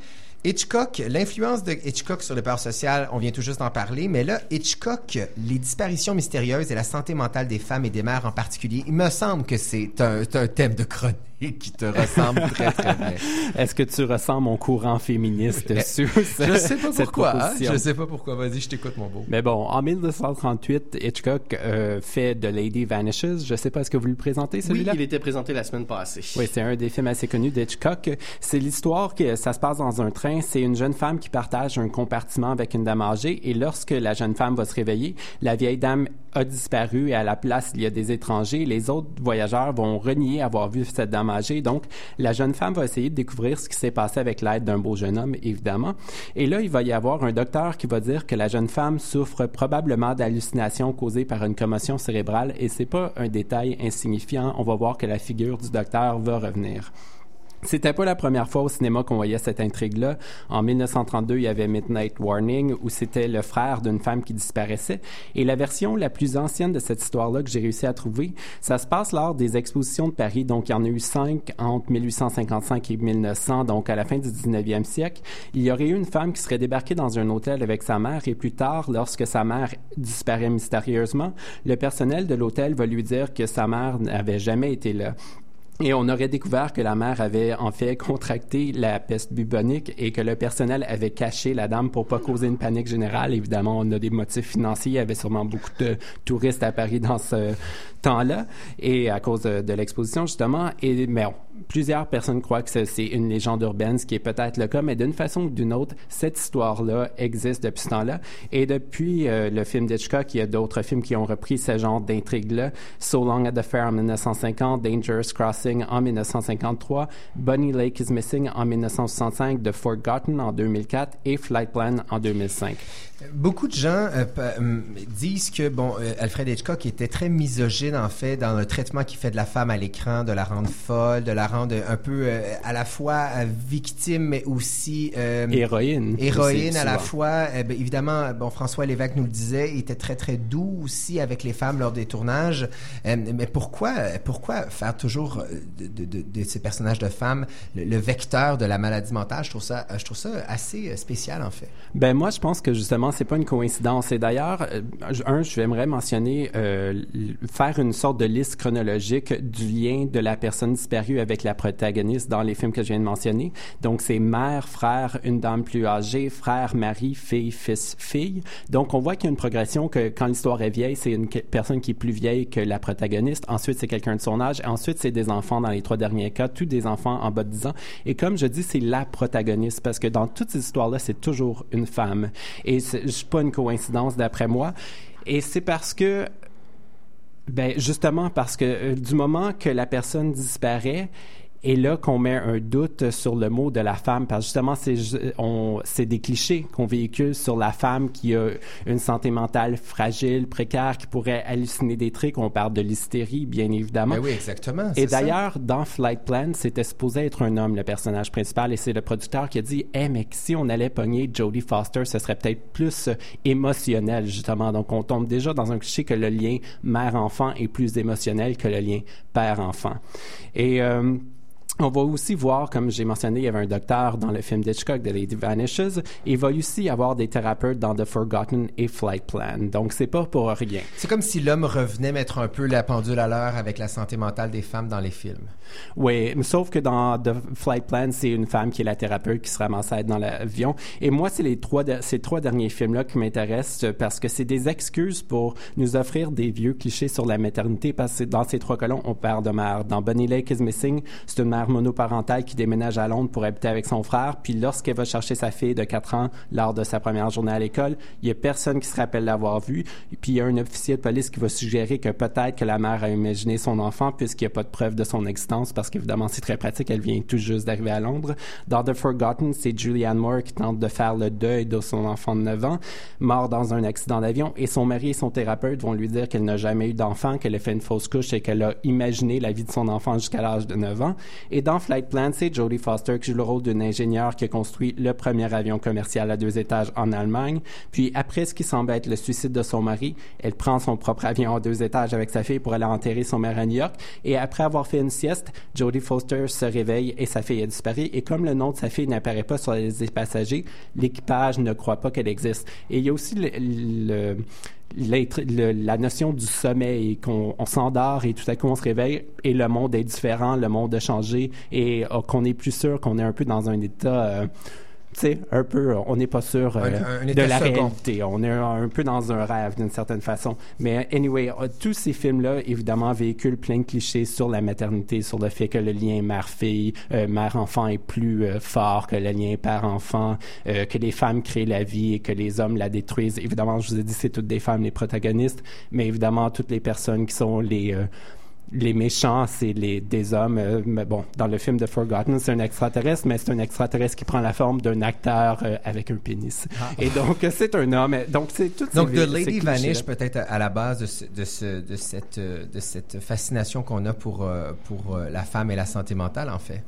Hitchcock, l'influence de Hitchcock sur le peur social, on vient tout juste d'en parler, mais là, Hitchcock, les disparitions mystérieuses et la santé mentale des femmes et des mères en particulier, il me semble que c'est un, c'est un thème de chronique qui te ressemble très, très bien. (laughs) Est-ce que tu ressens mon courant féministe sur Je sais pas cette pourquoi. hein. Je sais pas pourquoi. Vas-y, je t'écoute, mon beau. Mais bon, en 1938, Hitchcock euh, fait The Lady Vanishes. Je sais pas, est-ce que vous le présentez, Oui, celui-là? il était présenté la semaine passée. Oui, c'est un des films assez connus d'Hitchcock. C'est l'histoire que ça se passe dans un train. C'est une jeune femme qui partage un compartiment avec une dame âgée et lorsque la jeune femme va se réveiller, la vieille dame a disparu et à la place, il y a des étrangers. Les autres voyageurs vont renier avoir vu cette dame âgée. Donc, la jeune femme va essayer de découvrir ce qui s'est passé avec l'aide d'un beau jeune homme, évidemment. Et là, il va y avoir un docteur qui va dire que la jeune femme souffre probablement d'hallucinations causées par une commotion cérébrale et c'est pas un détail insignifiant. On va voir que la figure du docteur va revenir. C'était pas la première fois au cinéma qu'on voyait cette intrigue-là. En 1932, il y avait Midnight Warning, où c'était le frère d'une femme qui disparaissait. Et la version la plus ancienne de cette histoire-là que j'ai réussi à trouver, ça se passe lors des expositions de Paris. Donc, il y en a eu cinq entre 1855 et 1900, donc à la fin du 19e siècle. Il y aurait eu une femme qui serait débarquée dans un hôtel avec sa mère et plus tard, lorsque sa mère disparaît mystérieusement, le personnel de l'hôtel va lui dire que sa mère n'avait jamais été là. Et on aurait découvert que la mère avait en fait (laughs) contracté la peste bubonique et que le personnel avait caché la dame pour pas causer une panique générale. Évidemment, on a des motifs financiers. Il y avait sûrement beaucoup de touristes à Paris dans ce temps-là et à cause de, l'exposition justement. Et mais on- plusieurs personnes croient que c'est- une légende urbaine, ce qui est peut-être le cas, mais d'une façon ou d'une autre, cette histoire-là existe depuis ce temps-là. Et depuis euh, le film d'Hitchcock, il y a d'autres films qui ont repris ce genre d'intrigue-là. So Long at the Fair en 1950, Dangerous Crossing en 1953, Bunny Lake is Missing en 1965, The Forgotten en 2004 et Flight Plan en 2005. Beaucoup de gens euh, euh, disent que bon, Alfred Hitchcock était très misogyne en fait dans le traitement qu'il fait de la femme à l'écran, de la rendre folle, de la rendre un peu euh, à la fois euh, victime mais aussi euh, Héroïne. Héroïne à la fois. Euh, ben, évidemment, bon François Lévesque nous le disait, il était très très doux aussi avec les femmes lors des tournages. Mais pourquoi pourquoi faire toujours de, de, de, de ces personnages de femmes le, le vecteur de la maladie mentale? Je trouve ça je trouve ça assez spécial en fait. Ben moi, je pense que justement, c'est pas une coïncidence. Et d'ailleurs, un, j'aimerais mentionner euh, faire une sorte de liste chronologique du lien de la personne disparue avec la protagoniste dans les films que je viens de mentionner. Donc, c'est mère, frère, une dame plus âgée, frère, mari, fille, fils, fille. Donc, on voit qu'il y a une progression que quand l'histoire est vieille, c'est une personne qui est plus vieille que la protagoniste. Ensuite, c'est quelqu'un de son âge. Ensuite, c'est des enfants dans les trois derniers cas, tous des enfants en bas de 10 ans. Et comme je dis, c'est la protagoniste parce que dans toutes ces histoires-là, c'est toujours une femme. Et c'est pas une coïncidence d'après moi. Et c'est parce que ben justement parce que euh, du moment que la personne disparaît et là qu'on met un doute sur le mot de la femme parce que justement c'est des clichés qu'on véhicule sur la femme qui a une santé mentale fragile, précaire, qui pourrait halluciner des trucs, on parle de l'hystérie bien évidemment. Ben oui, exactement. Et d'ailleurs, dans Flight Plan, c'était supposé être un homme, le personnage principal, et c'est le producteur qui a dit Eh, mais si on allait pogner Jodie Foster, ce serait peut-être plus euh, émotionnel, justement. Donc, on tombe déjà dans un cliché que le lien mère-enfant est plus émotionnel que le lien père-enfant. Et. euh, on va aussi voir, comme j'ai mentionné, il y avait un docteur dans le film d'Hitchcock, The Lady Vanishes. Et il va aussi y avoir des thérapeutes dans The Forgotten et Flight Plan. Donc, c'est pas pour rien. C'est comme si l'homme revenait mettre un peu la pendule à l'heure avec la santé mentale des femmes dans les films. Oui, sauf que dans The Flight Plan, c'est une femme qui est la thérapeute qui se ramasse à être dans l'avion. Et moi, c'est les trois, de- ces trois derniers films-là qui m'intéressent parce que c'est des excuses pour nous offrir des vieux clichés sur la maternité parce que dans ces trois colons, on parle de mère. Dans Bunny Lake is Missing, c'est une mère monoparentale qui déménage à Londres pour habiter avec son frère. Puis lorsqu'elle va chercher sa fille de 4 ans lors de sa première journée à l'école, il y a personne qui se rappelle l'avoir vue. Puis il y a un officier de police qui va suggérer que peut-être que la mère a imaginé son enfant puisqu'il n'y a pas de preuve de son existence parce qu'évidemment c'est très pratique, elle vient tout juste d'arriver à Londres. Dans The Forgotten, c'est Julianne Moore qui tente de faire le deuil de son enfant de 9 ans, mort dans un accident d'avion et son mari et son thérapeute vont lui dire qu'elle n'a jamais eu d'enfant, qu'elle a fait une fausse couche et qu'elle a imaginé la vie de son enfant jusqu'à l'âge de 9 ans. Et dans Flight Plan, c'est Jodie Foster qui joue le rôle d'une ingénieure qui a construit le premier avion commercial à deux étages en Allemagne. Puis après ce qui semble être le suicide de son mari, elle prend son propre avion à deux étages avec sa fille pour aller enterrer son mère à New York. Et après avoir fait une sieste, Jodie Foster se réveille et sa fille a disparu. Et comme le nom de sa fille n'apparaît pas sur les passagers, l'équipage ne croit pas qu'elle existe. Et il y a aussi le- le- la notion du sommeil, qu'on on s'endort et tout à coup on se réveille et le monde est différent, le monde a changé et euh, qu'on est plus sûr qu'on est un peu dans un état, euh, sais, un peu, on n'est pas sûr euh, Un- un de la second. réalité. On est un, un peu dans un rêve d'une certaine façon. Mais anyway, euh, tous ces films-là, évidemment, véhiculent plein de clichés sur la maternité, sur le fait que le lien mère-fille, euh, mère-enfant est plus euh, fort que le lien père-enfant, euh, que les femmes créent la vie et que les hommes la détruisent. Évidemment, je vous ai dit, c'est toutes des femmes les protagonistes, mais évidemment, toutes les personnes qui sont les... euh, les méchants, c'est les, des hommes. euh, mais bon, dans le film The Forgotten, c'est un extraterrestre, mais c'est un extraterrestre qui prend la forme d'un acteur euh, avec un pénis. Et donc, euh, c'est un homme. Donc, c'est tout Donc, The Lady Vanish, peut-être à- la base de, ce- de, ce- de cette, euh, de cette fascination qu'on a pour, euh, pour euh, la femme et la santé mentale, en fait.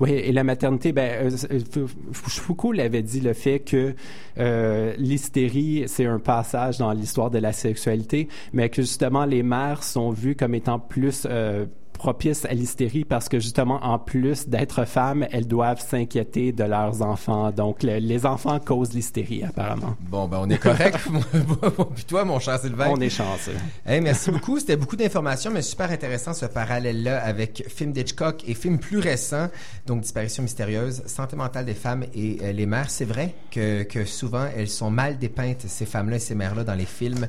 Oui, et la maternité, ben, euh, euh, Fou- Foucault l'avait dit, le fait que euh, l'hystérie, c'est un passage dans l'histoire de la sexualité, mais que justement, les mères sont vues comme étant plus euh, propices à l'hystérie parce que justement, en plus d'être femmes, elles doivent s'inquiéter de leurs enfants. Donc, le- les enfants causent l'hystérie, apparemment. Bon, ben, on est correct. (laughs) Puis toi, mon cher Sylvain. On est chanceux. Hey, merci beaucoup. C'était beaucoup d'informations, mais super intéressant ce parallèle-là avec film d'Hitchcock et film plus récent, donc Disparition mystérieuse, santé mentale des femmes et euh, les mères. C'est vrai que, que souvent, elles sont mal dépeintes, ces femmes-là et ces mères-là, dans les films.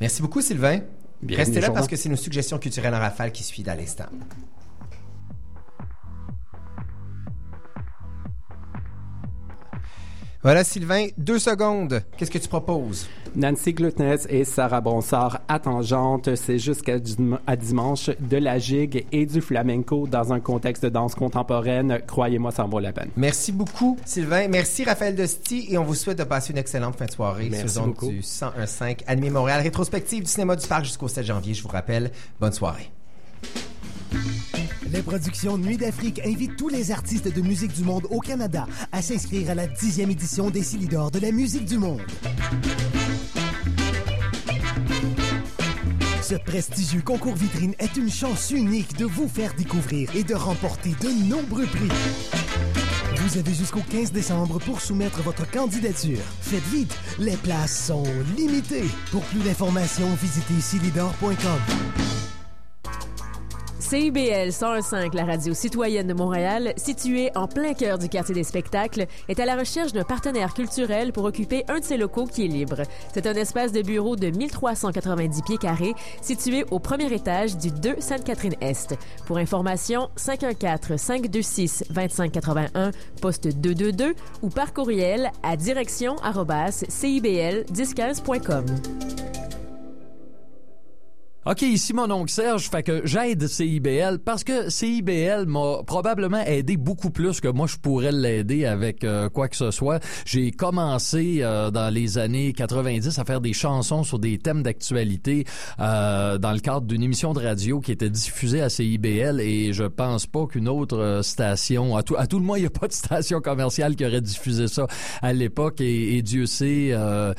Merci beaucoup, Sylvain. Restez là parce que c'est nos suggestions culturelles en rafale qui suit dans l'instant. Voilà, Sylvain, deux secondes. Qu'est-ce que tu proposes? Nancy Glutness et Sarah Bonsard à Tangente, c'est jusqu'à dim- dimanche de la gigue et du flamenco dans un contexte de danse contemporaine. Croyez-moi, ça en vaut la peine. Merci beaucoup, Sylvain. Merci, Raphaël Dosti. Et on vous souhaite de passer une excellente fin de soirée Merci sur beaucoup. du 101.5 Animé Montréal. Rétrospective du cinéma du parc jusqu'au 7 janvier, je vous rappelle. Bonne soirée. Les productions Nuit d'Afrique invitent tous les artistes de musique du monde au Canada à s'inscrire à la dixième édition des Silidor de la musique du monde. Ce prestigieux concours vitrine est une chance unique de vous faire découvrir et de remporter de nombreux prix. Vous avez jusqu'au 15 décembre pour soumettre votre candidature. Faites vite, les places sont limitées. Pour plus d'informations, visitez silidor.com. CIBL 101.5, la radio citoyenne de Montréal, située en plein cœur du quartier des spectacles, est à la recherche d'un partenaire culturel pour occuper un de ses locaux qui est libre. C'est un espace de bureau de 1390 pieds carrés, situé au premier étage du 2 Sainte-Catherine-Est. Pour information, 514-526-2581, poste 222 ou par courriel à direction arobase cibl1015.com. OK, ici mon oncle Serge, fait que j'aide CIBL parce que CIBL m'a probablement aidé beaucoup plus que moi je pourrais l'aider avec euh, quoi que ce soit. J'ai commencé euh, dans les années 90 à faire des chansons sur des thèmes d'actualité euh, dans le cadre d'une émission de radio qui était diffusée à CIBL et je pense pas qu'une autre euh, station, à tout, à tout le moins il n'y a pas de station commerciale qui aurait diffusé ça à l'époque et, et Dieu sait euh,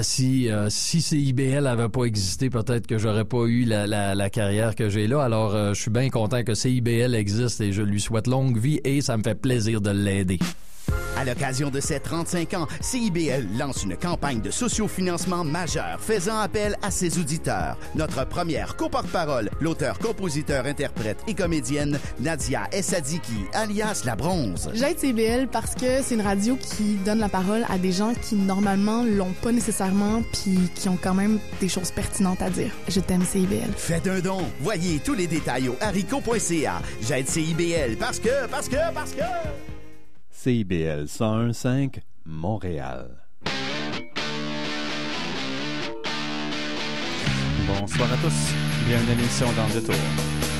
si si CIBL avait pas existé, peut-être que j'aurais pas eu la, la, la carrière que j'ai là. Alors, euh, je suis bien content que CIBL existe et je lui souhaite longue vie et ça me fait plaisir de l'aider. À l'occasion de ses 35 ans, CIBL lance une campagne de sociofinancement majeure faisant appel à ses auditeurs. Notre première coporte-parole, l'auteur, compositeur, interprète et comédienne Nadia Essadiki, alias La Bronze. J'aide CBL parce que c'est une radio qui donne la parole à des gens qui normalement l'ont pas nécessairement puis qui ont quand même des choses pertinentes à dire. Je t'aime CIBL. Faites un don. Voyez tous les détails au haricot.ca. J'aide CIBL parce que, parce que, parce que... CIBL 101.5 Montréal. Bonsoir à tous. Bienvenue à l'émission Dans le tour.